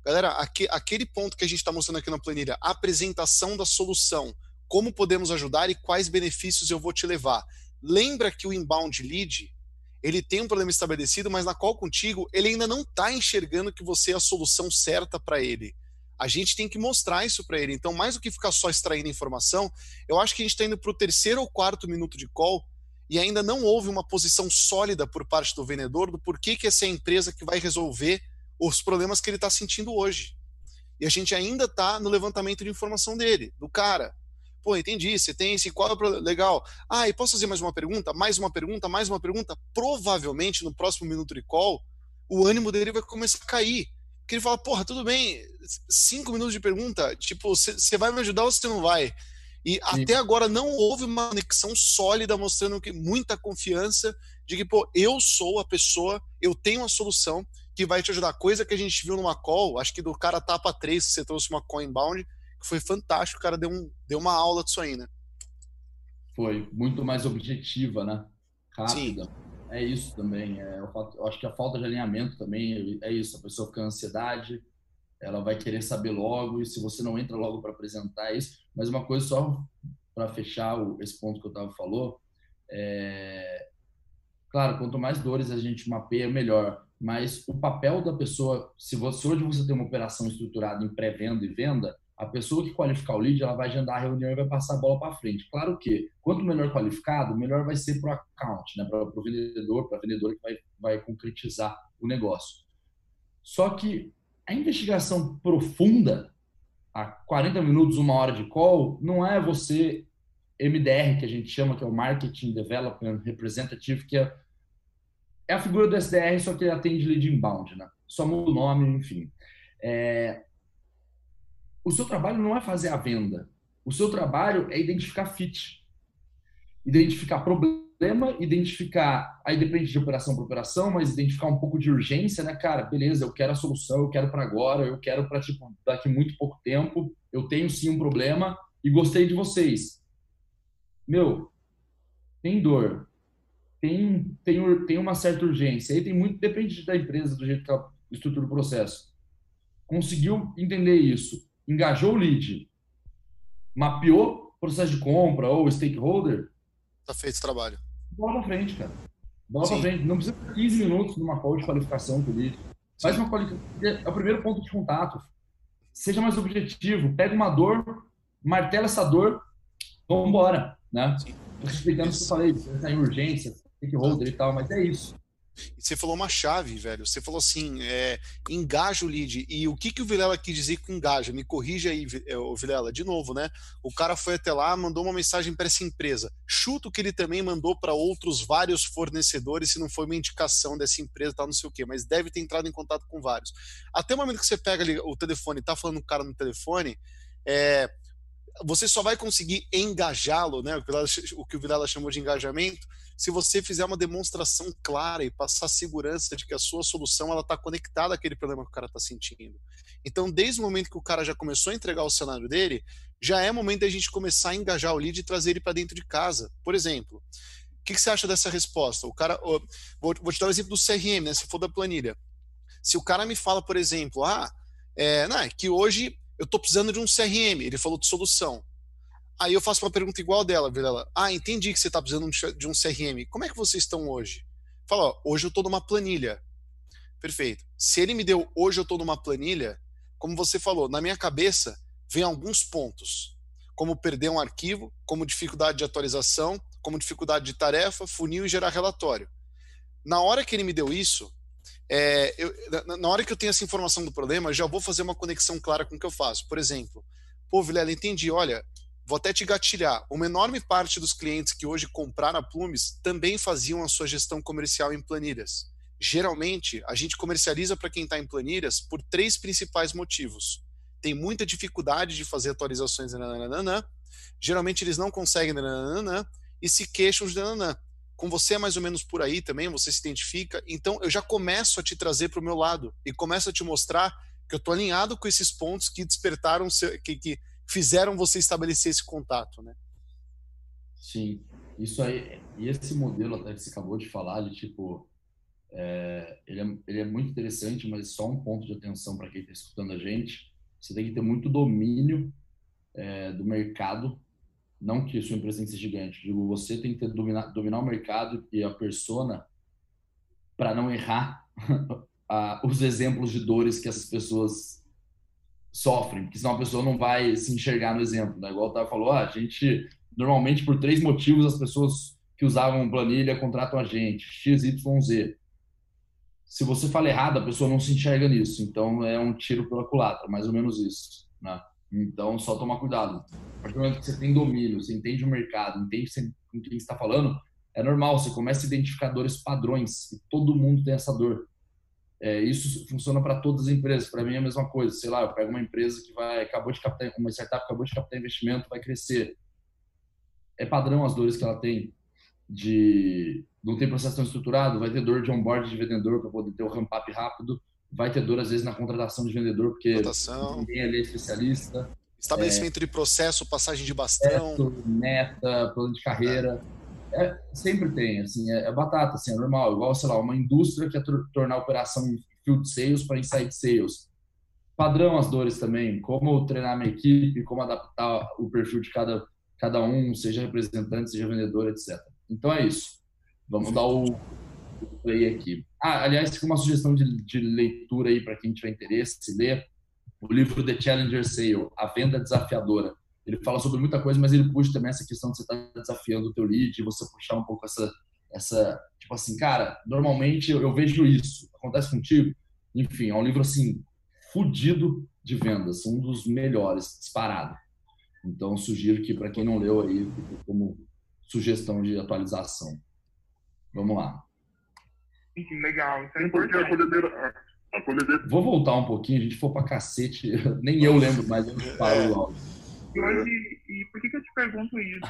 Galera, aqui, aquele ponto que a gente está mostrando aqui na planilha, apresentação da solução, como podemos ajudar e quais benefícios eu vou te levar. Lembra que o inbound lead ele tem um problema estabelecido, mas na qual contigo ele ainda não está enxergando que você é a solução certa para ele. A gente tem que mostrar isso para ele. Então, mais do que ficar só extraindo informação, eu acho que a gente está indo para o terceiro ou quarto minuto de call e ainda não houve uma posição sólida por parte do vendedor do porquê que essa é a empresa que vai resolver os problemas que ele está sentindo hoje. E a gente ainda está no levantamento de informação dele, do cara. Pô, entendi. Você tem esse quadro legal. Ah, e posso fazer mais uma pergunta? Mais uma pergunta? Mais uma pergunta? Provavelmente no próximo minuto de call, o ânimo dele vai começar a cair. Porque ele fala, porra, tudo bem, cinco minutos de pergunta, tipo, você vai me ajudar ou você não vai? E Sim. até agora não houve uma conexão sólida mostrando que muita confiança de que, pô, eu sou a pessoa, eu tenho a solução que vai te ajudar. Coisa que a gente viu numa call, acho que do cara tapa 3, que você trouxe uma call inbound, que foi fantástico, o cara deu, um, deu uma aula disso aí, né?
Foi, muito mais objetiva, né? Rápida. Sim. É isso também. É, eu acho que a falta de alinhamento também é isso. A pessoa fica ansiedade, ela vai querer saber logo, e se você não entra logo para apresentar isso. Mas uma coisa só para fechar o, esse ponto que o Otávio falou, é... claro, quanto mais dores a gente mapeia, melhor. Mas o papel da pessoa, se você hoje você tem uma operação estruturada em pré-venda e venda, a pessoa que qualificar o lead, ela vai agendar a reunião e vai passar a bola para frente. Claro que, quanto melhor qualificado, melhor vai ser para o account, né? para o vendedor, para a vendedora que vai, vai concretizar o negócio. Só que a investigação profunda, a 40 minutos, uma hora de call, não é você MDR, que a gente chama, que é o Marketing Development Representative, que é é a figura do SDR, só que ele atende lead inbound, né? Só muda o nome, enfim. É... O seu trabalho não é fazer a venda. O seu trabalho é identificar fit. Identificar problema, identificar. Aí depende de operação para operação, mas identificar um pouco de urgência, né, cara? Beleza, eu quero a solução, eu quero para agora, eu quero para tipo, daqui muito pouco tempo. Eu tenho sim um problema e gostei de vocês. Meu, tem dor, tem, tem, tem uma certa urgência. Aí tem muito, depende da empresa, do jeito que ela estrutura o processo. Conseguiu entender isso, engajou o lead, mapeou processo de compra ou stakeholder.
Tá feito o trabalho.
Bola pra frente, cara. Bola Sim. pra frente. Não precisa 15 minutos numa call de qualificação lead. Faz uma qualificação. É o primeiro ponto de contato. Seja mais objetivo. Pega uma dor, martela essa dor, vamos embora, né? Sim. Respeitando o que eu falei, tá em urgência, stakeholder e tal, mas é isso.
Você falou uma chave, velho. Você falou assim, é, engaja o lead. E o que, que o Vilela quis dizer com engaja? Me corrija aí, é, Vilela, de novo, né? O cara foi até lá, mandou uma mensagem para essa empresa. Chuto que ele também mandou para outros vários fornecedores, se não foi uma indicação dessa empresa, tal, não sei o quê, mas deve ter entrado em contato com vários. Até o momento que você pega ali o telefone e tá falando com o cara no telefone, é, você só vai conseguir engajá-lo, né? O que o Vilela chamou de engajamento, se você fizer uma demonstração clara e passar segurança de que a sua solução ela está conectada àquele problema que o cara está sentindo. Então, desde o momento que o cara já começou a entregar o cenário dele, já é momento da gente começar a engajar o lead e trazer ele para dentro de casa. Por exemplo, o que, que, você acha dessa resposta? O cara, vou, vou, te dar o um exemplo do CRM, né? Se for da planilha. Se o cara me fala, por exemplo, ah, é, não, é que hoje eu estou precisando de um CRM, ele falou de solução. Aí eu faço uma pergunta igual dela, Vilela. Ah, entendi que você está precisando de um CRM. Como é que vocês estão hoje? Fala, ó, hoje eu estou numa planilha. Perfeito. Se ele me deu hoje eu estou numa planilha, como você falou, na minha cabeça vem alguns pontos, como perder um arquivo, como dificuldade de atualização, como dificuldade de tarefa, funil e gerar relatório. Na hora que ele me deu isso, é, eu, na hora que eu tenho essa informação do problema, eu já vou fazer uma conexão clara com o que eu faço. Por exemplo, pô, Vilela, entendi, olha, vou até te gatilhar. Uma enorme parte dos clientes que hoje compraram a Plumes também faziam a sua gestão comercial em planilhas. Geralmente, a gente comercializa para quem está em planilhas por três principais motivos. Tem muita dificuldade de fazer atualizações, nananana, geralmente eles não conseguem, nananana, e se queixam de nananana com você é mais ou menos por aí também, você se identifica. Então eu já começo a te trazer para o meu lado e começo a te mostrar que eu estou alinhado com esses pontos que despertaram, que, que fizeram você estabelecer esse contato, né?
Sim, isso aí, e esse modelo até que você acabou de falar, de tipo, é, ele, é, ele é muito interessante, mas só um ponto de atenção para quem está escutando a gente, você tem que ter muito domínio é, do mercado. Não que sua empresa tem que ser gigante, digo, você tem que ter, dominar, dominar o mercado e a persona para não errar os exemplos de dores que essas pessoas sofrem, porque senão a pessoa não vai se enxergar no exemplo, né? Igual o Otávio falou, ah, a gente, normalmente por três motivos as pessoas que usavam planilha contratam a gente, X, Y, Z. Se você fala errado, a pessoa não se enxerga nisso, então é um tiro pela culatra, mais ou menos isso, né? Então, só tomar cuidado. A partir do momento que você tem domínio, você entende o mercado, entende com quem está falando, é normal, você começa a identificar dores padrões e todo mundo tem essa dor. É, isso funciona para todas as empresas. Para mim é a mesma coisa. Sei lá, eu pego uma empresa que vai acabou de captar, uma startup acabou de captar investimento, vai crescer. É padrão as dores que ela tem de não ter processo tão estruturado, vai ter dor de onboard de vendedor para poder ter o ramp up rápido vai ter dor às vezes na contratação de vendedor, porque
Rotação.
ninguém ali é especialista.
Estabelecimento é, de processo, passagem de bastão.
Meta, plano de carreira. É. é sempre tem, assim, é, é, batata, assim, é normal. Igual, sei lá, uma indústria que quer tornar a operação field sales para inside sales. Padrão as dores também, como treinar minha equipe, como adaptar o perfil de cada, cada um, seja representante, seja vendedor, etc. Então é isso. Vamos dar o play aqui. Ah, aliás, fica uma sugestão de, de leitura aí para quem tiver interesse, se ler o livro The Challenger Sale, A Venda Desafiadora. Ele fala sobre muita coisa, mas ele puxa também essa questão de você estar tá desafiando o teu lead, você puxar um pouco essa, essa tipo assim, cara, normalmente eu, eu vejo isso, acontece contigo? Enfim, é um livro assim, fudido de vendas, um dos melhores, disparado. Então, sugiro que para quem não leu aí, como sugestão de atualização. Vamos lá.
Legal. Isso é importante.
a colhedeira
Vou voltar um pouquinho, a gente for pra cacete. Nem eu lembro mais onde parou o áudio.
E hoje, e por que, que eu te pergunto isso?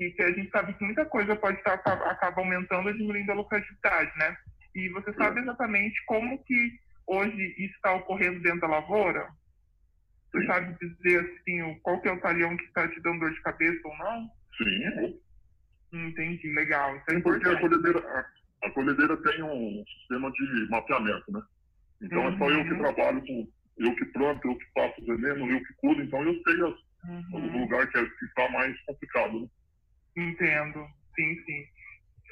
E que a gente sabe que muita coisa pode estar acaba, aumentando ou diminuindo a lucratividade, né? E você sabe exatamente como que hoje isso está ocorrendo dentro da lavoura? Você sabe dizer assim, o- qual que é o talhão que está te dando dor de cabeça ou não?
sim,
Entendi, legal. Isso é
porque a colhedeira, a, a colhedeira tem um sistema de mapeamento, né? Então é só eu que
Uhum.
trabalho com, eu que planto, eu que faço veneno, eu que cuido, então eu sei as, o
Uhum.
lugar que, é, que está mais complicado, né?
Entendo. Sim, sim.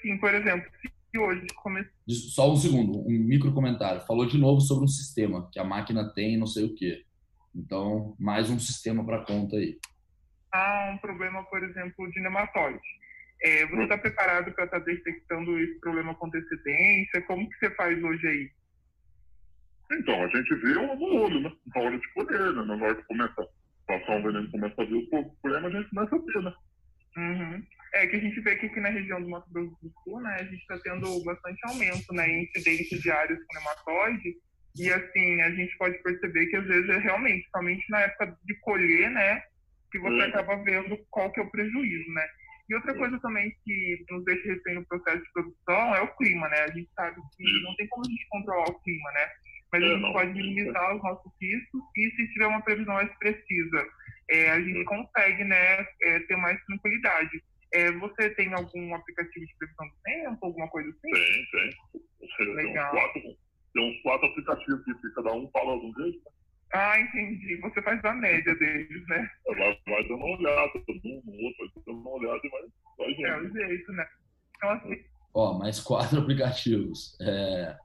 Sim, por exemplo, se hoje começar
Só um segundo, um micro comentário. Falou de novo sobre um sistema que a máquina tem, não sei o quê. Então, mais um sistema para conta aí.
um problema, por exemplo, de nematóide. É, você está preparado para estar detectando esse problema com antecedência? Como que você faz hoje aí?
Então, a gente vê no olho, né? Na hora de colher, né? Na hora que começa a passar um veneno, começa a ver o problema, a gente começa a ver, né?
Uhum. É que a gente vê que aqui na região do Mato Grosso do Sul, né, a gente está tendo bastante aumento né, em incidência de áreas com nematóide. E assim, a gente pode perceber que às vezes é realmente, somente na época de colher, né, que você
Uhum.
acaba vendo qual que é o prejuízo, né? E outra coisa também que nos deixa refém no processo de produção é o clima, né? A gente sabe que não tem como a gente controlar o clima, né? Mas a
É,
gente
não.
pode minimizar os nossos riscos e se tiver uma previsão mais precisa, é, a gente consegue, né, é, ter mais tranquilidade. É, você tem algum aplicativo de previsão do tempo, alguma coisa assim?
Tem, tem. Seja, tem uns,
Legal.
quatro, tem uns quatro aplicativos que cada um fala um jeito, né?
Ah, entendi. Você faz a média deles, né?
vai, vai dando uma olhada, um no outro, vai dando uma olhada e vai, vai
É o jeito, né? Então, assim,
Ó, mais quatro aplicativos. É,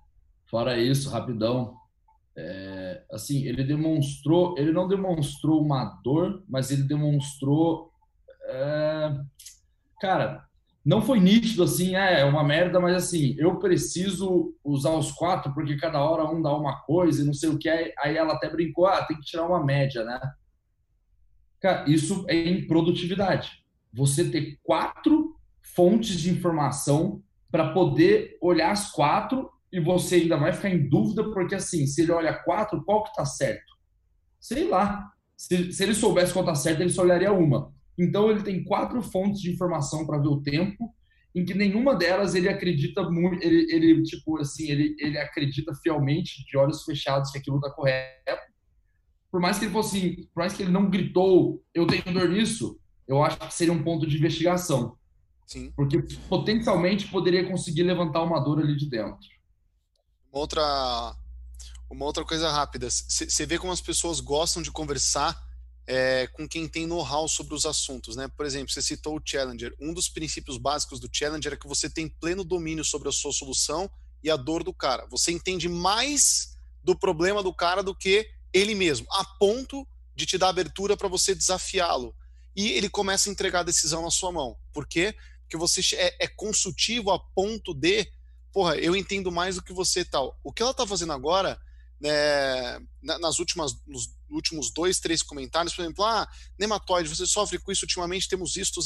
fora isso, rapidão. é, assim, ele demonstrou, ele não demonstrou uma dor, mas ele demonstrou, é, cara, não foi nítido assim, é, é uma merda, mas assim, eu preciso usar os quatro porque cada hora um dá uma coisa e não sei o que. Aí ela até brincou, ah, tem que tirar uma média, né? Cara, isso é em produtividade. Você ter quatro fontes de informação para poder olhar as quatro e você ainda vai ficar em dúvida, porque assim, se ele olha quatro, qual que tá certo? Sei lá. Se, se ele soubesse qual tá certo, ele só olharia uma. Então ele tem quatro fontes de informação para ver o tempo, em que nenhuma delas ele acredita muito, ele, ele tipo assim, ele, ele acredita fielmente, de olhos fechados, que aquilo tá correto. Por mais que ele fosse, assim, por mais que ele não gritou, eu tenho dor nisso, eu acho que seria um ponto de investigação.
Sim.
Porque potencialmente poderia conseguir levantar uma dor ali de dentro.
Outra, uma outra coisa rápida. Você vê como as pessoas gostam de conversar é, com quem tem know-how sobre os assuntos, né? Por exemplo, você citou o Challenger. Um dos princípios básicos do Challenger é que você tem pleno domínio sobre a sua solução e a dor do cara. Você entende mais do problema do cara do que ele mesmo, a ponto de te dar abertura para você desafiá-lo. E ele começa a entregar a decisão na sua mão. Por quê? Porque você é, é consultivo a ponto de porra, eu entendo mais do que você e tal. O que ela tá fazendo agora, né, nas últimas, nos últimos dois, três comentários, por exemplo, ah, nematóide, você sofre com isso ultimamente, temos visto,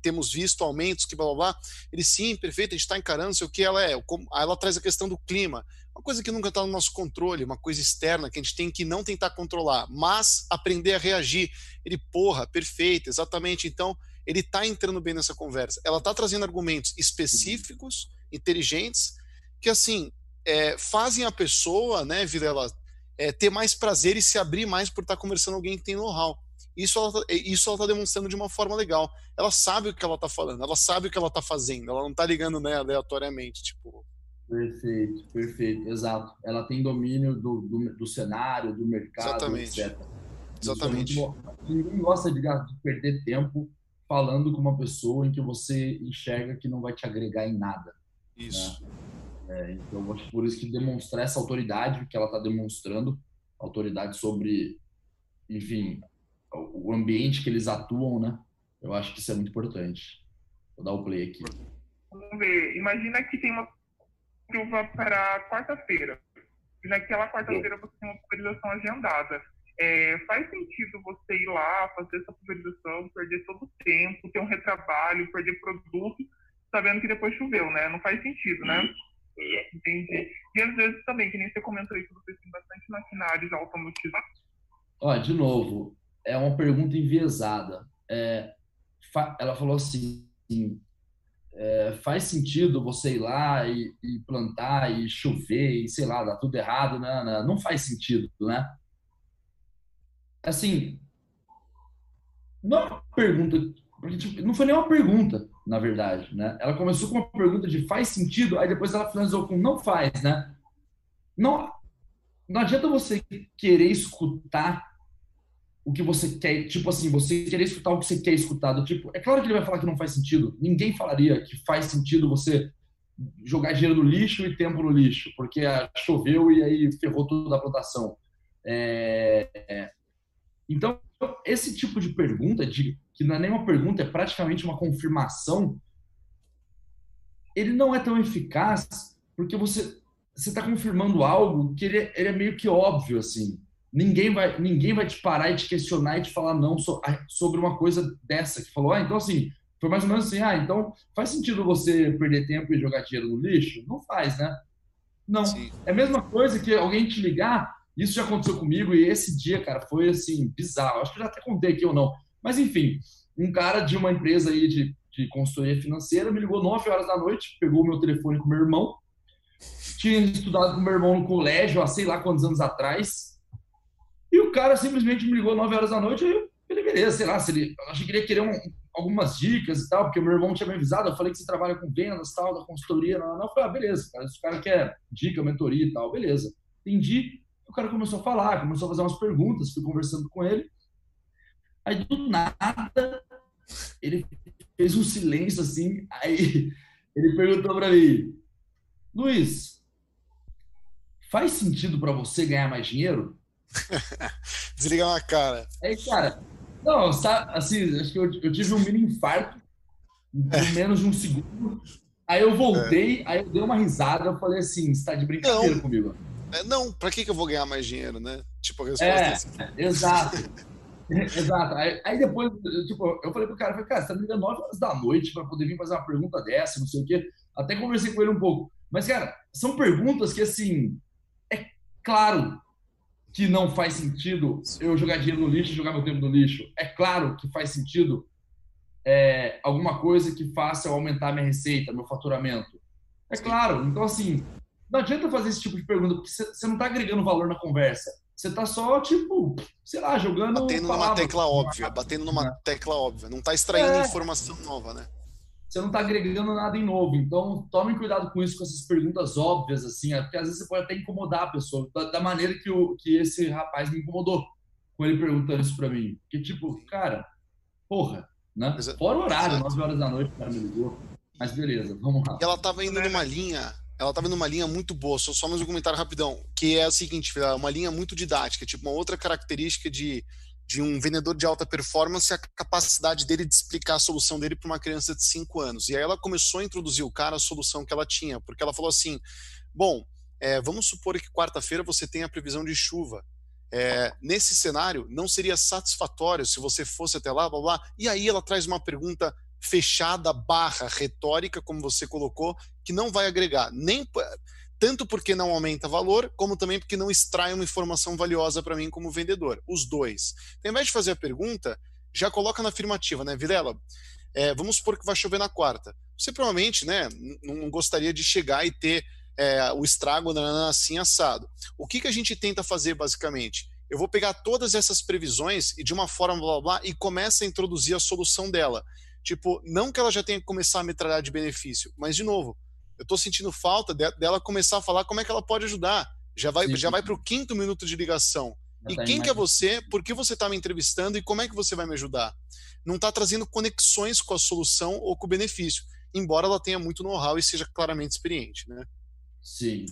temos visto aumentos, que blá blá blá. Ele, sim, perfeito, a gente está encarando, sei o que ela é. Aí ela traz a questão do clima, uma coisa que nunca está no nosso controle, uma coisa externa que a gente tem que não tentar controlar, mas aprender a reagir. Ele, porra, perfeito, exatamente. Então, ele está entrando bem nessa conversa. Ela está trazendo argumentos específicos, inteligentes, que assim é, fazem a pessoa, né, Vilela, é, ter mais prazer e se abrir mais por estar tá conversando com alguém que tem know-how. Isso ela, isso ela tá demonstrando de uma forma legal. Ela sabe o que ela tá falando, ela sabe o que ela tá fazendo, ela não tá ligando né, aleatoriamente, tipo.
Perfeito, perfeito, exato. Ela tem domínio do, do, do cenário, do mercado,
Exatamente.
etc.
Exatamente.
É Ninguém gosta de, de perder tempo falando com uma pessoa em que você enxerga que não vai te agregar em nada.
Isso.
Né? É, então, eu acho por isso que demonstrar essa autoridade que ela está demonstrando, autoridade sobre, enfim, o ambiente que eles atuam, né? Eu acho que isso é muito importante. Vou dar o play aqui.
Vamos ver. Imagina que tem uma chuva para quarta-feira. E naquela quarta-feira você tem uma pulverização agendada. É, faz sentido você ir lá, fazer essa pulverização, perder todo o tempo, ter um retrabalho, perder produto, sabendo que depois choveu, né? Não faz sentido, né? Entendi. E às vezes também, que nem você comentou aí, que vocês têm bastante maquinários automatizados.
Ó, de novo, é uma pergunta enviesada. É, ela falou assim, é, faz sentido você ir lá e, e, plantar e chover e sei lá, dar tudo errado, né? Não, não faz sentido, né? Assim, não é uma pergunta, porque tipo, não foi nem uma pergunta, na verdade, né? Ela começou com uma pergunta de faz sentido, aí depois ela finalizou com não faz, né? Não, não adianta você querer escutar o que você quer, tipo assim, você querer escutar o que você quer escutar, do tipo, é claro que ele vai falar que não faz sentido. Ninguém falaria que faz sentido você jogar dinheiro no lixo e tempo no lixo, porque choveu e aí ferrou tudo a plantação. É, é, então, esse tipo de pergunta, de, que não é nem uma pergunta, é praticamente uma confirmação, ele não é tão eficaz porque você você está confirmando algo que ele, é, ele é meio que óbvio, assim. Ninguém vai, ninguém vai te parar e te questionar e te falar não sobre uma coisa dessa. Que falou, ah, então assim, foi mais ou menos assim, ah, então faz sentido você perder tempo e jogar dinheiro no lixo? Não faz, né? Não. Sim. É a mesma coisa que alguém te ligar isso já aconteceu comigo e esse dia, cara, foi assim, bizarro. Acho que eu já até contei aqui ou não. Mas enfim, um cara de uma empresa aí de, de consultoria financeira me ligou 9 horas da noite, pegou meu telefone com meu irmão. Tinha estudado com meu irmão no colégio há sei lá quantos anos atrás. E o cara simplesmente me ligou 9 horas da noite e eu falei, beleza, sei lá, se ele, eu achei que ele ia querer um, algumas dicas e tal, porque meu irmão tinha me avisado, eu falei que você trabalha com vendas tal, da consultoria, não, não, eu falei, ah, beleza, cara, se o cara quer dica, mentoria e tal, beleza. Entendi. O cara começou a falar, começou a fazer umas perguntas, fui conversando com ele. Aí, do nada, ele fez um silêncio assim. Aí ele perguntou para mim: Luiz, faz sentido para você ganhar mais dinheiro?
Desligar uma cara.
Aí, cara, não, assim, acho que eu, eu tive um mini infarto em é. menos de um segundo. Aí eu voltei, é. aí eu dei uma risada, eu falei assim, você tá de brincadeira não. comigo.
É, não, pra que, que eu vou ganhar mais dinheiro, né? Tipo, a resposta
é, é assim. Exato. exato. Aí, aí, depois, tipo, eu falei pro cara, falei, cara, você tá me ligando 9 horas da noite pra poder vir fazer uma pergunta dessa, não sei o quê. Até conversei com ele um pouco. Mas, cara, são perguntas que, assim, é claro que não faz sentido eu jogar dinheiro no lixo, jogar meu tempo no lixo. É claro que faz sentido é, alguma coisa que faça eu aumentar minha receita, meu faturamento. É claro. Então, assim, não adianta fazer esse tipo de pergunta, porque você não está agregando valor na conversa. Você está só, tipo, sei lá, jogando.
Batendo palavras, numa tecla óbvia, batendo numa né? tecla óbvia. Não está extraindo é. informação nova, né?
Você não está agregando nada em novo. Então, tomem cuidado com isso, com essas perguntas óbvias, assim, é, porque às vezes você pode até incomodar a pessoa, da, da maneira que, o, que esse rapaz me incomodou com ele perguntando isso para mim. Que, tipo, cara, porra, né? Exato. Fora o horário, Exato. 9 horas da noite, o cara me ligou. Mas beleza, vamos lá.
E ela estava indo numa linha ela estava numa linha muito boa, só, só mais um comentário rapidão, que é o seguinte, uma linha muito didática, tipo, uma outra característica de, de um vendedor de alta performance é a capacidade dele de explicar a solução dele para uma criança de 5 anos. E aí ela começou a introduzir o cara a solução que ela tinha, porque ela falou assim, bom, é, vamos supor que quarta-feira você tem a previsão de chuva. É, nesse cenário, não seria satisfatório se você fosse até lá, blá, blá. E aí ela traz uma pergunta fechada barra retórica, como você colocou, que não vai agregar nem tanto porque não aumenta valor, como também porque não extrai uma informação valiosa para mim como vendedor. Os dois. Então, ao invés de fazer a pergunta, já coloca na afirmativa, né, Vilela? É, vamos supor que vai chover na quarta. Você provavelmente, né, não gostaria de chegar e ter é, o estrago assim assado. O que, que a gente tenta fazer basicamente? Eu vou pegar todas essas previsões e de uma forma blá blá, blá e começa a introduzir a solução dela. Tipo, não que ela já tenha que começar a metralhar de benefício, mas de novo, eu estou sentindo falta de, dela começar a falar como é que ela pode ajudar. Já vai, já vai para o quinto minuto de ligação. Já e tá quem que é você? Por que você está me entrevistando e como é que você vai me ajudar? Não está trazendo conexões com a solução ou com o benefício, embora ela tenha muito know-how e seja claramente experiente, né?
Sim.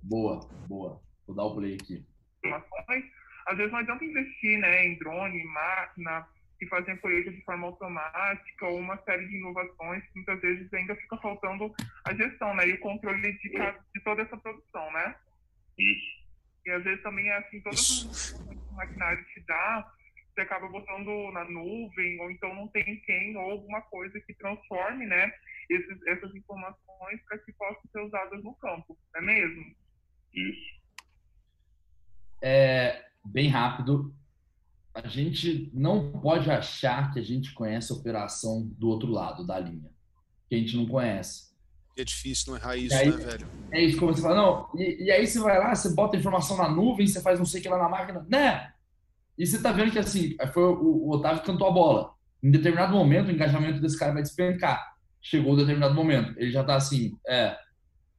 Boa, boa. Vou dar o play aqui.
Às vezes não adianta investir né, em drone, máquina, que fazem colheita de forma automática ou uma série de inovações que muitas vezes ainda fica faltando a gestão, né? E o controle de, de toda essa produção, né?
Isso.
E às vezes também é assim, todos os maquinários te dá, você acaba botando na nuvem, ou então não tem quem ou alguma coisa que transforme, né? esses, essas informações para que possam ser usadas no campo, não é mesmo?
Isso.
É, bem rápido, a gente não pode achar que a gente conhece a operação do outro lado da linha, que a gente não conhece.
É difícil não errar isso,
aí,
né, velho?
É isso, como você fala, não, e, e, aí você vai lá, você bota a informação na nuvem, você faz não sei o que lá na máquina, né? E você tá vendo que assim, foi o, o Otávio que cantou a bola. Em determinado momento, o engajamento desse cara vai despencar. Chegou um determinado momento, ele já tá assim, é,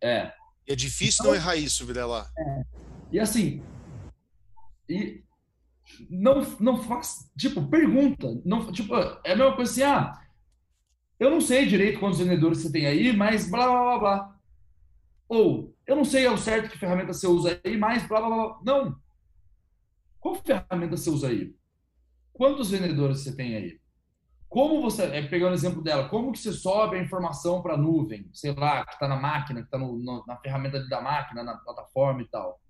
é.
E é difícil então, não errar isso, Vilela.
É. E assim, e não, não faz, tipo, pergunta. Não, tipo, é a mesma coisa assim, ah, eu não sei direito quantos vendedores você tem aí, mas blá, blá, blá, blá. Ou, eu não sei ao certo que ferramenta você usa aí, mas blá, blá, blá. Não. Qual ferramenta você usa aí? Quantos vendedores você tem aí? Como você, é, pegando o exemplo dela, como que você sobe a informação para a nuvem? Sei lá, que está na máquina, que está na ferramenta da máquina, na plataforma e tal.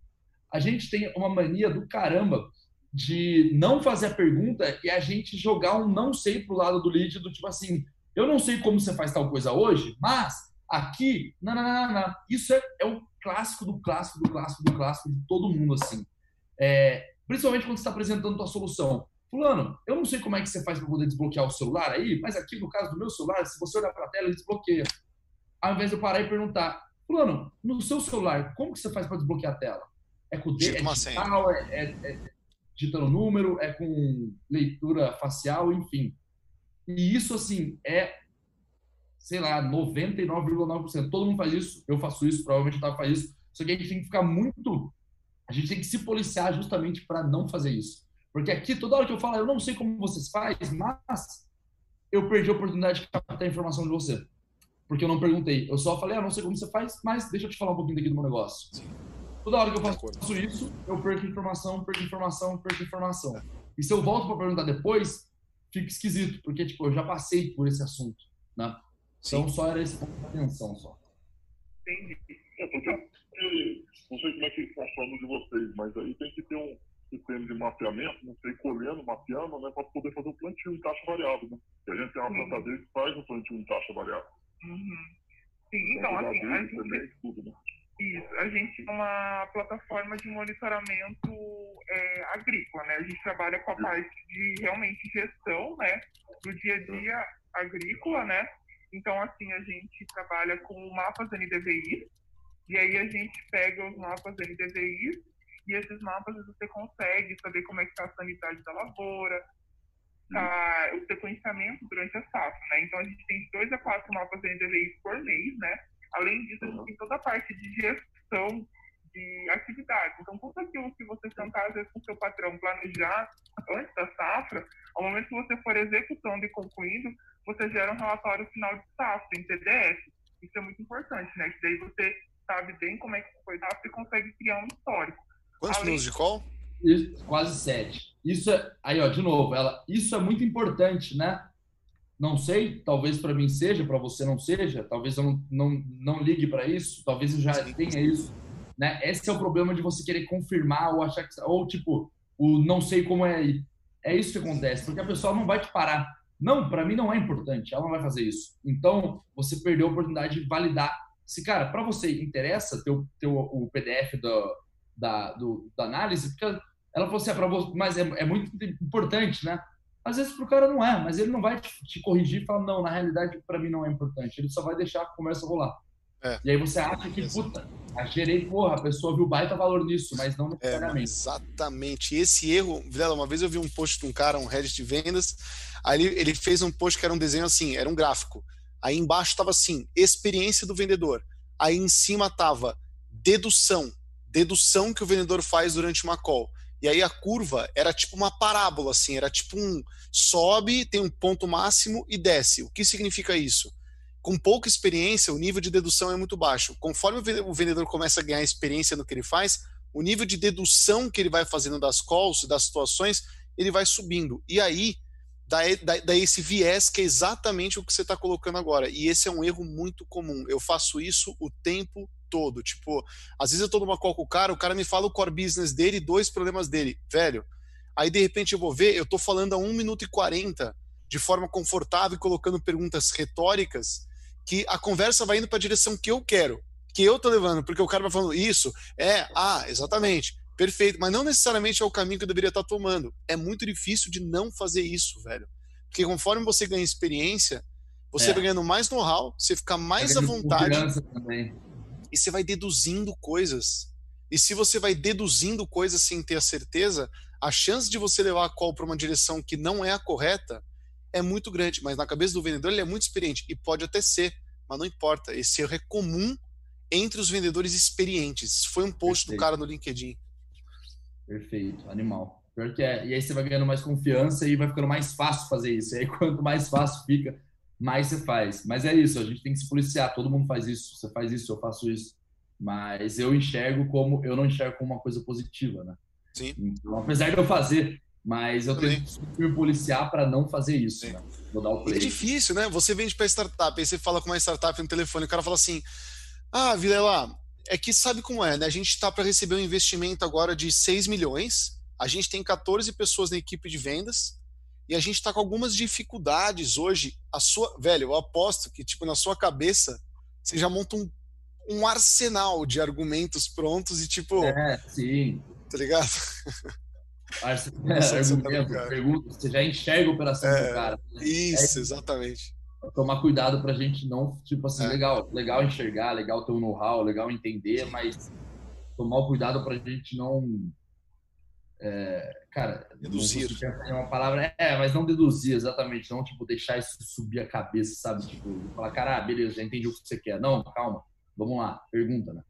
A gente tem uma mania do caramba de não fazer a pergunta e a gente jogar um não sei pro lado do lead, do tipo assim, eu não sei como você faz tal coisa hoje, mas aqui, não, não, não, não. isso é, é o clássico do clássico do clássico do clássico de todo mundo, assim. É, principalmente quando você está apresentando a tua solução. Fulano, eu não sei como é que você faz para poder desbloquear o celular aí, mas aqui no caso do meu celular, se você olhar para a tela, ele desbloqueia. Ao invés de eu parar e perguntar, Fulano, no seu celular, como que você faz para desbloquear a tela? É com o dedo, é digital, é, é, digitando número, é com leitura facial, enfim. E isso, assim, é, sei lá, 99,9%. Todo mundo faz isso, eu faço isso, provavelmente o faz isso. Só que a gente tem que ficar muito. A gente tem que se policiar justamente para não fazer isso. Porque aqui, toda hora que eu falo, eu não sei como vocês fazem, mas eu perdi a oportunidade de captar informação de você. Porque eu não perguntei. Eu só falei, ah, não sei como você faz, mas deixa eu te falar um pouquinho daqui do meu negócio. Toda hora que eu faço isso, eu perco informação, perco informação, perco informação. E se eu volto para perguntar depois, fica esquisito, porque tipo, eu já passei por esse assunto, né? Então só era esse ponto de atenção só.
Entendi.
É, porque não sei como é que funciona de vocês, mas aí tem que ter um sistema de mapeamento, não sei, colhendo, mapeando, né, para poder fazer o plantio em taxa variável, né? E a gente tem uma plantadeira que faz o plantio em taxa variável.
Uhum. Sim, então, assim, a gente... Também, tudo, né? Isso, a gente tem uma plataforma de monitoramento é, agrícola, né? A gente trabalha com a parte de realmente gestão, né? Do dia a dia agrícola, né? Então, assim, a gente trabalha com mapas NDVI, e aí a gente pega os mapas NDVI, e esses mapas você consegue saber como é que está a sanidade da lavoura, tá, o sequenciamento durante a safra, né? Então, a gente tem dois a quatro mapas NDVI por mês, né? Além disso, a gente tem toda a parte de gestão de atividades. Então, tudo aquilo que você sentar, às vezes, com o seu patrão, planejar antes da safra, ao momento que você for executando e concluindo, você gera um relatório final de safra em PDF. Isso é muito importante, né? Que daí você sabe bem como é que foi safra e consegue criar um histórico.
Quantos Além... minutos de call?
Isso, quase sete. Isso é, aí, ó, de novo, ela, isso é muito importante, né? Não sei, talvez para mim seja, para você não seja, talvez eu não, não, não ligue para isso, talvez eu já tenha isso. Né? Esse é o problema de você querer confirmar ou achar que. Ou tipo, o não sei como é. É isso que acontece, porque a pessoa não vai te parar. Não, para mim não é importante, ela não vai fazer isso. Então, você perdeu a oportunidade de validar. Se, cara, para você interessa ter, ter o PDF do, da, do, da análise, porque ela falou assim, é para você, mas é, é muito importante, né? Às vezes para o cara não é, mas ele não vai te, te corrigir e falar, não, na realidade para mim não é importante. Ele só vai deixar a conversa rolar. É. E aí você acha que, puta, gerei, porra, a pessoa viu baita valor nisso, mas não
é, necessariamente. É, exatamente. Esse erro, Vilela, uma vez eu vi um post de um cara, um Reddit de vendas, aí ele, ele fez um post que era um desenho assim, era um gráfico. Aí embaixo estava assim, experiência do vendedor. Aí em cima tava dedução, dedução que o vendedor faz durante uma call. E aí a curva era tipo uma parábola, assim, era tipo um sobe, tem um ponto máximo e desce. O que significa isso? Com pouca experiência, o nível de dedução é muito baixo. Conforme o vendedor começa a ganhar experiência no que ele faz, o nível de dedução que ele vai fazendo das calls, das situações, ele vai subindo. E aí dá, dá esse viés que é exatamente o que você está colocando agora. E esse é um erro muito comum. Eu faço isso o tempo todo. Tipo, às vezes eu tô numa call com o cara, o cara me fala o core business dele, dois problemas dele. Velho, aí de repente eu vou ver, eu tô falando a 1 minuto e 40 de forma confortável e colocando perguntas retóricas que a conversa vai indo para a direção que eu quero, que eu tô levando, porque o cara vai falando isso, é, ah, exatamente, perfeito, mas não necessariamente é o caminho que eu deveria estar tá tomando. É muito difícil de não fazer isso, velho. Porque conforme você ganha experiência, você é. vai ganhando mais know-how, você fica mais à vontade. E você vai deduzindo coisas. E se você vai deduzindo coisas sem ter a certeza, a chance de você levar a call para uma direção que não é a correta é muito grande. Mas na cabeça do vendedor ele é muito experiente e pode até ser, mas não importa. Esse erro é comum entre os vendedores experientes. Foi um post Perfeito. do cara no LinkedIn.
Perfeito, animal. É. E aí você vai ganhando mais confiança e vai ficando mais fácil fazer isso. E aí quanto mais fácil fica, mais você faz. Mas é isso, a gente tem que se policiar. Todo mundo faz isso. Você faz isso, eu faço isso. Mas eu enxergo como eu não enxergo como uma coisa positiva, né?
Sim.
Então, apesar de eu fazer, mas eu tenho que me policiar para não fazer isso. Né?
Vou dar o play. É difícil, né? Você vende para startup, aí você fala com uma startup no telefone, o cara fala assim: Ah, Vilela, é que sabe como é, né? A gente está para receber um investimento agora de 6 milhões, a gente tem 14 pessoas na equipe de vendas e a gente está com algumas dificuldades hoje. A sua, velho, eu aposto que tipo na sua cabeça você já monta um, um arsenal de argumentos prontos e tipo,
é, sim,
tá ligado?
É, argumento, pergunta, você já enxerga a operação é, do cara.
Né? Isso, é, exatamente
tomar cuidado pra gente não, tipo assim, é. legal, legal enxergar, legal ter um know-how, legal entender, mas tomar o cuidado pra gente não. É, cara,
deduzir.
É uma palavra, é, mas não deduzir exatamente, não tipo deixar isso subir a cabeça, sabe? Tipo, falar, cara, ah, beleza, já entendi o que você quer. Não, calma, vamos lá, pergunta, né?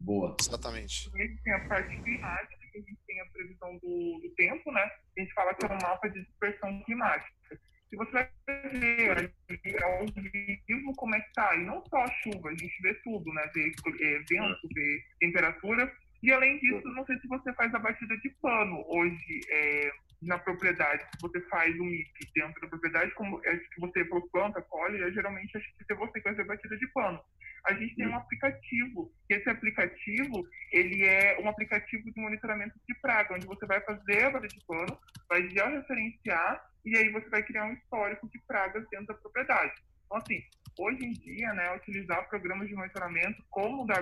Boa.
Exatamente.
Tem a parte climática, que a gente tem a previsão do, do tempo, né? A gente fala que é um mapa de dispersão climática se você vai ver ao vivo como é que tá, e não só a chuva, a gente vê tudo, né? Vê é, vento, vê temperatura. E além disso, não sei se você faz a batida de pano hoje é, na propriedade. Se você faz um MIP dentro da propriedade, como é que você planta, colhe, é, geralmente acho que é você que fazer a batida de pano. A gente tem um aplicativo, esse aplicativo, ele é um aplicativo de monitoramento de praga, onde você vai fazer a batida de pano, vai georreferenciar e aí você vai criar um histórico de pragas dentro da propriedade. Então, assim, hoje em dia, né, utilizar programas de monitoramento como da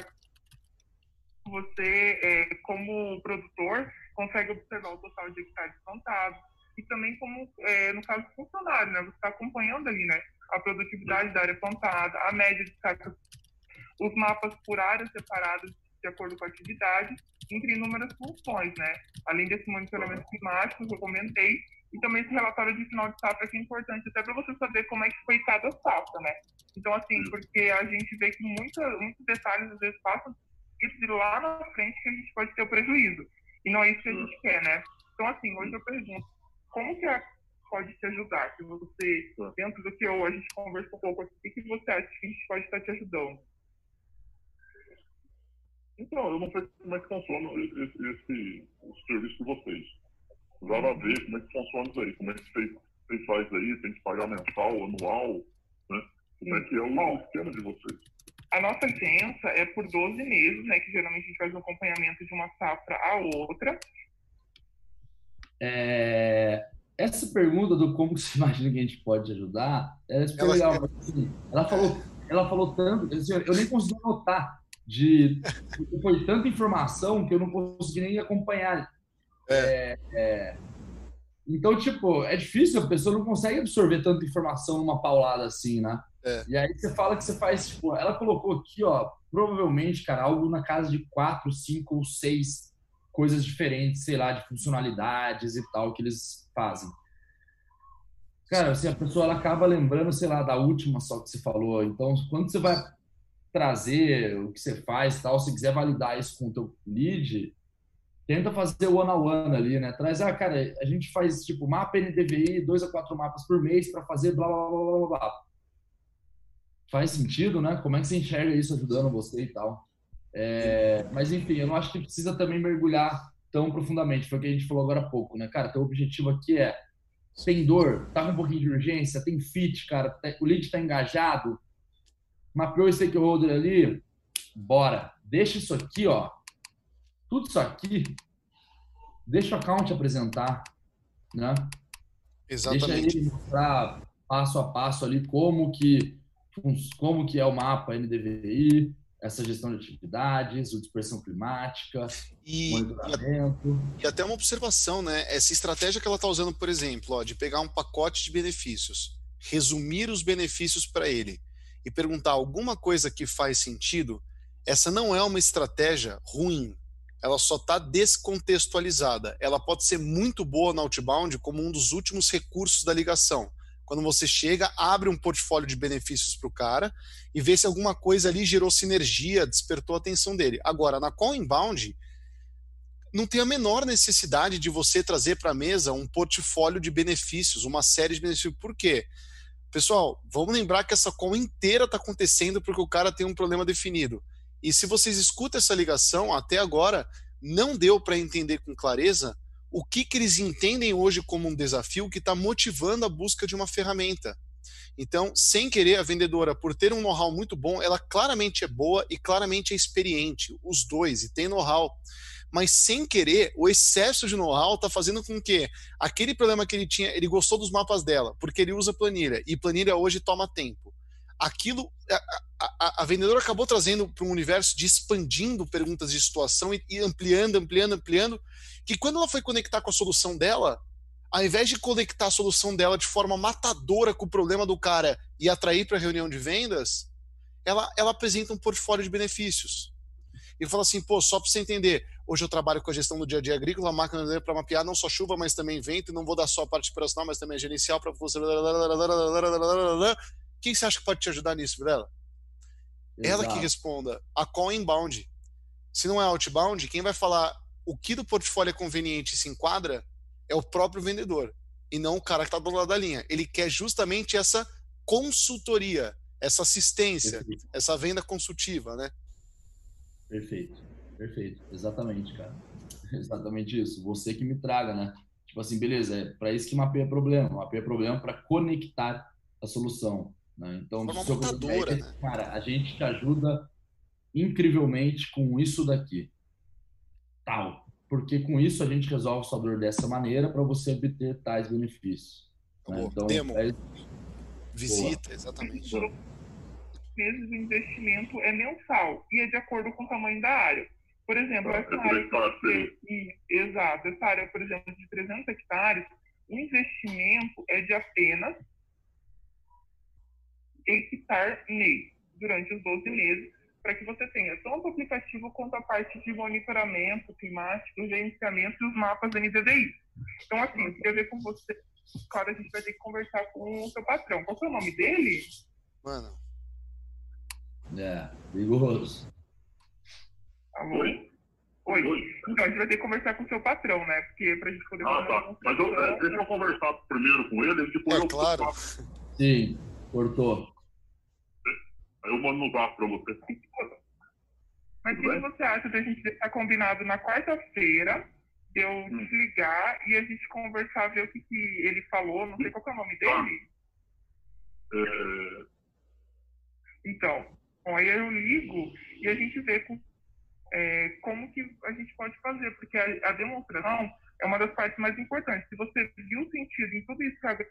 você, é, como produtor, consegue observar o total de hectares plantados e também como, é, no caso do funcionário, né, você está acompanhando ali, né, a produtividade da área plantada, a média de sacas, os mapas por áreas separadas de acordo com a atividade, entre inúmeras funções, né. Além desse monitoramento climático que eu comentei, e também esse relatório de final de safra que é importante até para você saber como é que foi cada safra, né? Então, assim, porque a gente vê que muita, muitos detalhes às vezes passam e lá na frente que a gente pode ter o prejuízo. E não é isso que a gente quer, né? Então, assim, hoje eu pergunto, como que a pode te ajudar? Se você, dentro do que eu, a gente conversou um pouco aqui, o que você acha que a gente pode estar te ajudando?
Então, eu não sei como é que funciona esse, esse, o serviço de vocês precisava ver como é que funciona isso aí, como é que vocês, vocês fazem aí, tem que pagar mensal, anual, né? Como é que é o esquema de vocês?
A nossa licença é por 12 meses, né? Que geralmente a gente faz um acompanhamento de uma safra a outra.
É, essa pergunta do como você imagina que a gente pode ajudar é super ela, legal. Assim, ela, falou, ela falou tanto, assim, eu nem consegui anotar de foi tanta informação que eu não consegui nem acompanhar. É. É, então, tipo, é difícil, a pessoa não consegue absorver tanta informação numa paulada assim, né? É. E aí você fala que você faz, tipo, ela colocou aqui, ó, provavelmente, cara, algo na casa de quatro, cinco ou seis coisas diferentes, sei lá, de funcionalidades e tal que eles fazem. Cara, assim, a pessoa ela acaba lembrando, sei lá, da última só que você falou. Então, quando você vai trazer o que você faz tal, se quiser validar isso com o teu lead, tenta fazer o one on one ali, né? Traz, ah, cara, a gente faz tipo mapa NDVI, dois a quatro mapas por mês para fazer blá, blá blá blá blá Faz sentido, né? Como é que você enxerga isso ajudando você e tal? É, mas enfim, eu não acho que precisa também mergulhar tão profundamente. Foi o que a gente falou agora há pouco, né, cara? Teu objetivo aqui é tem dor, tá com um pouquinho de urgência, tem fit, cara, tá, o lead tá engajado, mapeou esse stakeholder ali, bora. Deixa isso aqui, ó, tudo isso aqui, deixa o account apresentar, né?
Exatamente.
Deixa ele mostrar passo a passo ali como que como que é o mapa NDVI, essa gestão de atividades, o dispersão climática,
E,
monitoramento.
e até uma observação, né? Essa estratégia que ela está usando, por exemplo, ó, de pegar um pacote de benefícios, resumir os benefícios para ele e perguntar alguma coisa que faz sentido, essa não é uma estratégia ruim. Ela só está descontextualizada. Ela pode ser muito boa na outbound como um dos últimos recursos da ligação. Quando você chega, abre um portfólio de benefícios para o cara e vê se alguma coisa ali gerou sinergia, despertou a atenção dele. Agora, na call inbound, não tem a menor necessidade de você trazer para a mesa um portfólio de benefícios, uma série de benefícios. Por quê? Pessoal, vamos lembrar que essa call inteira está acontecendo porque o cara tem um problema definido. E se vocês escutam essa ligação, até agora, não deu para entender com clareza o que, que eles entendem hoje como um desafio que está motivando a busca de uma ferramenta. Então, sem querer, a vendedora, por ter um know-how muito bom, ela claramente é boa e claramente é experiente, os dois, e tem know-how. Mas sem querer, o excesso de know-how está fazendo com que aquele problema que ele tinha, ele gostou dos mapas dela, porque ele usa planilha, e planilha hoje toma tempo. Aquilo, a, a, a vendedora acabou trazendo para um universo de expandindo perguntas de situação e, e ampliando, ampliando, ampliando, que quando ela foi conectar com a solução dela, ao invés de conectar a solução dela de forma matadora com o problema do cara e atrair para a reunião de vendas, ela, ela apresenta um portfólio de benefícios. E fala assim, pô, só para você entender, hoje eu trabalho com a gestão do dia a dia agrícola, máquina para mapear não só chuva, mas também vento, e não vou dar só a parte operacional, mas também a gerencial para você. Quem você acha que pode te ajudar nisso, Vilela? Ela que responda. A call inbound. Se não é outbound, quem vai falar o que do portfólio é conveniente e se enquadra é o próprio vendedor e não o cara que está do lado da linha. Ele quer justamente essa consultoria, essa assistência,
Perfeito.
essa venda consultiva, né?
Perfeito, perfeito, exatamente, cara. Exatamente isso. Você que me traga, né? Tipo assim, beleza, é para isso que mapeia problema. Mapeia problema para conectar a solução. Né? Então,
Forma
seu
montadora,
feedback é,
né?
cara, a gente te ajuda incrivelmente com isso daqui. Tal. Porque com isso a gente resolve sua dor dessa maneira para você obter tais benefícios. né?
Boa.
Então,
Demo.
é
Visita, exatamente.
vezes o investimento é mensal e é de acordo com o tamanho da área. Por exemplo, essa área, que
hectare,
você- e- exato, essa área, por exemplo, de 300 hectares, o investimento é de apenas hectare mês, durante os 12 meses, para que você tenha tanto o aplicativo quanto a parte de monitoramento climático, gerenciamento e os mapas NDVI. Então, assim, eu queria ver com você, claro, a gente vai ter que conversar com o seu patrão. Qual que é o nome dele?
Mano,
é, rigoroso.
Alô?
Oi?
Oi.
Oi.
Então, a gente vai ter que conversar com o seu patrão, né? Porque pra gente poder
Ah, tá. Mas eu, é, deixa eu conversar primeiro com ele, depois
É
eu,
claro.
Sim, cortou.
aí eu mando no zap pra você.
Mas o que você acha da gente deixar combinado na quarta-feira, de eu
Hum.
te ligar e a gente conversar, ver o que, que ele falou, não sei qual que é o nome
Tá.
dele?
É,
Então, bom, aí eu ligo e a gente vê com- é, como que a gente pode fazer, porque a, a demonstração é uma das partes mais importantes. Se você viu sentido em tudo isso que eu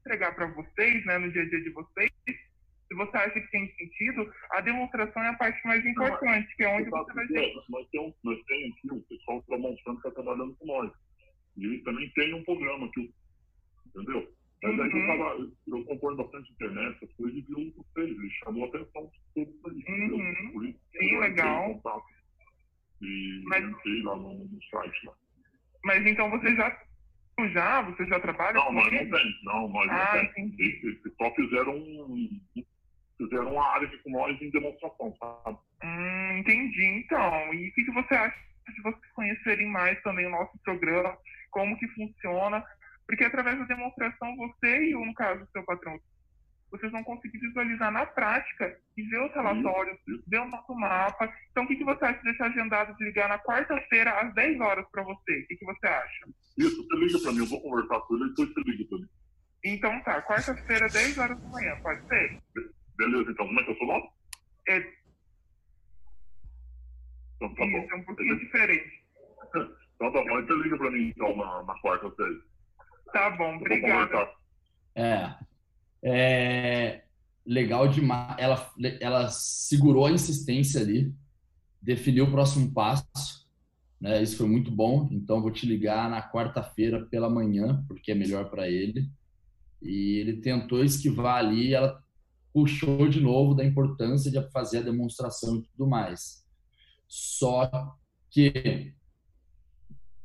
entregar para vocês, né, no dia a dia de vocês, se você acha que tem sentido, a demonstração é a parte mais importante, que é onde você vai ver.
nós, temos, nós temos aqui o pessoal que está mostrando que está trabalhando com nós. E eles também têm um programa aqui, entendeu? Mas aí eu,
Uhum.
tava, eu acompanho bastante internet, essas coisas, e vi um ele chamou a atenção de isso, entendeu?
Uhum. Sim, legal.
contato. E
Mas-
entrei lá no, no site lá.
Mas então você já, já, você já trabalha
Não,
com
nós não tem, não, nós
Ah,
não tem.
entendi.
Eles, só fizeram fizeram uma área aqui com nós em demonstração, sabe?
Hum, entendi, então. E o que, que você acha de vocês conhecerem mais também o nosso programa, como que funciona? Porque através da demonstração, você e, no caso, o seu patrão, vocês vão conseguir visualizar na prática e ver os relatórios,
isso.
ver o nosso mapa. Então, o que, que você acha de deixar agendado de ligar na quarta-feira às 10 horas para você? O que, que você acha?
Isso, você liga pra mim, eu vou conversar com ele e depois você liga pra mim.
Então tá, quarta-feira, 10 horas da manhã, pode ser?
Beleza, então, como é que é o seu nome?
É,
Então tá bom.
isso, é um pouquinho diferente.
Então tá bom, você liga pra mim então na, na quarta-feira.
Tá bom,
Eu
obrigada.
conversar.
É. É, legal demais. Ela, ela segurou a insistência ali, definiu o próximo passo. Né? Isso foi muito bom. Então, vou te ligar na quarta-feira pela manhã, porque é melhor para ele. E ele tentou esquivar ali, ela puxou de novo da importância de fazer a demonstração e tudo mais. Só que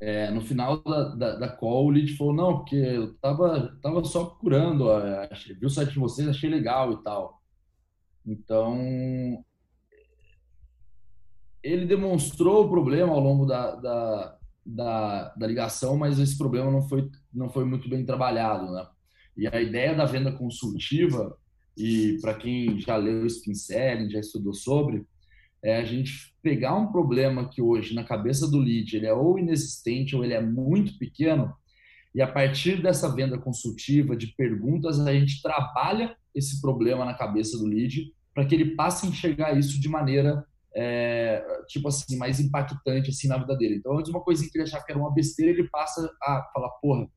é, no final da, da, da, call, o lead falou, não, porque eu tava, tava só procurando, achei, viu o site de vocês, achei legal e tal. Então, ele demonstrou o problema ao longo da, da, da, da, ligação, mas esse problema não foi, não foi muito bem trabalhado, né? E a ideia da venda consultiva, e para quem já leu Spin já estudou sobre, é a gente pegar um problema que hoje na cabeça do lead ele é ou inexistente ou ele é muito pequeno e a partir dessa venda consultiva de perguntas a gente trabalha esse problema na cabeça do lead para que ele passe a enxergar isso de maneira é, tipo assim mais impactante assim na vida dele. Então antes uma coisinha que ele achava que era uma besteira ele passa a falar porra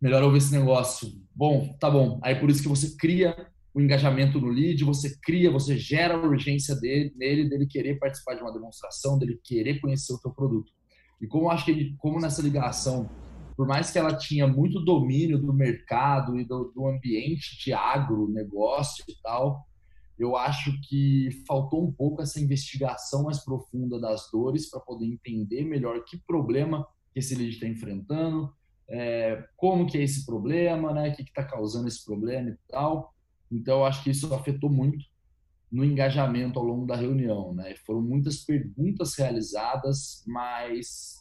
melhor ouvir esse negócio. Bom, tá bom. Aí por isso que você cria o engajamento no lead, você cria, você gera a urgência dele, nele, dele querer participar de uma demonstração, dele querer conhecer o teu produto. E como acho que ele, como nessa ligação, por mais que ela tinha muito domínio do mercado e do, do ambiente de agro, negócio e tal, eu acho que faltou um pouco essa investigação mais profunda das dores para poder entender melhor que problema que esse lead está enfrentando, é, como que é esse problema, né, o que está causando esse problema e tal. Então, eu acho que isso afetou muito no engajamento ao longo da reunião. Né? Foram muitas perguntas realizadas, mas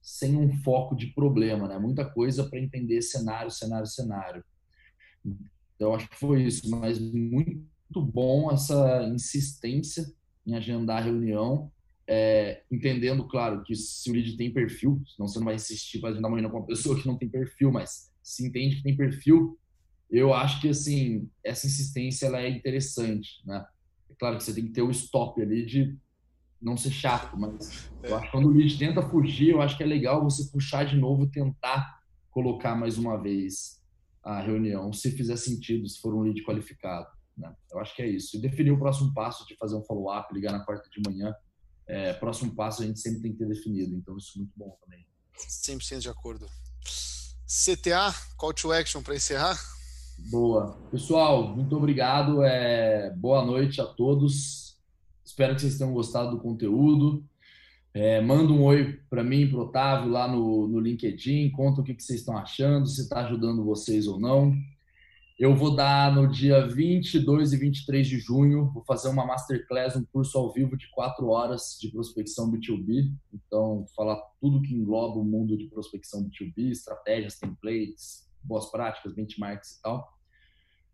sem um foco de problema, né? muita coisa para entender cenário, cenário, cenário. Então, acho que foi isso, mas muito bom essa insistência em agendar a reunião, é, entendendo, claro, que se o lead tem perfil, senão você não vai insistir para agendar uma reunião com uma pessoa que não tem perfil, mas se entende que tem perfil, eu acho que assim essa insistência ela é interessante, né? É claro que você tem que ter o stop ali de não ser chato, mas eu acho que quando o lead tenta fugir, eu acho que é legal você puxar de novo tentar colocar mais uma vez a reunião, se fizer sentido, se for um lead qualificado. Né? Eu acho que é isso. E definir o próximo passo de fazer um follow-up, ligar na quarta de manhã, é, próximo passo a gente sempre tem que ter definido, então isso é muito bom também.
100% de acordo. CTA, call to action para encerrar?
Boa. Pessoal, muito obrigado. É, boa noite a todos. Espero que vocês tenham gostado do conteúdo. É, manda um oi para mim, para Otávio, lá no, no LinkedIn. Conta o que, que vocês estão achando, se está ajudando vocês ou não. Eu vou dar no dia 22 e 23 de junho, vou fazer uma masterclass, um curso ao vivo de quatro horas de prospecção B2B. Então, falar tudo que engloba o mundo de prospecção B2B, estratégias, templates, boas práticas, benchmarks e tal.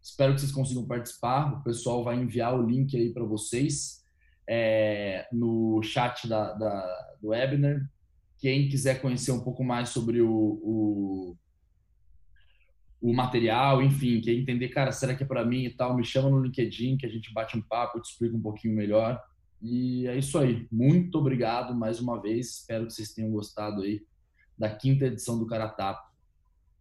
Espero que vocês consigam participar. O pessoal vai enviar o link aí para vocês é, no chat da, da, do webinar. Quem quiser conhecer um pouco mais sobre o, o, o material, enfim, quer entender, cara, será que é para mim e tal, me chama no LinkedIn que a gente bate um papo, eu te explico um pouquinho melhor. E é isso aí. Muito obrigado mais uma vez. Espero que vocês tenham gostado aí da quinta edição do Caratapa.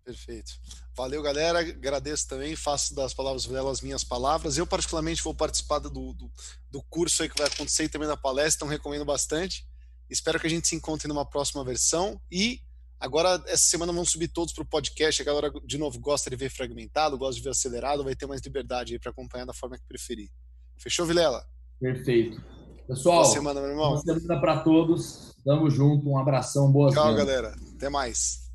Perfeito. Valeu, galera. Agradeço também. Faço das palavras dela as minhas palavras. Eu, particularmente, vou participar do, do, do curso aí que vai acontecer e também da palestra, então recomendo bastante. Espero que a gente se encontre numa próxima versão. E agora, essa semana, vamos subir todos para o podcast. A galera, de novo, gosta de ver fragmentado, gosta de ver acelerado, vai ter mais liberdade aí para acompanhar da forma que preferir. Fechou, Vilela?
Perfeito. Pessoal, boa semana, meu irmão. Boa semana para todos. Tamo junto. Um abração. Boa
Tchau, semana. galera. Até mais.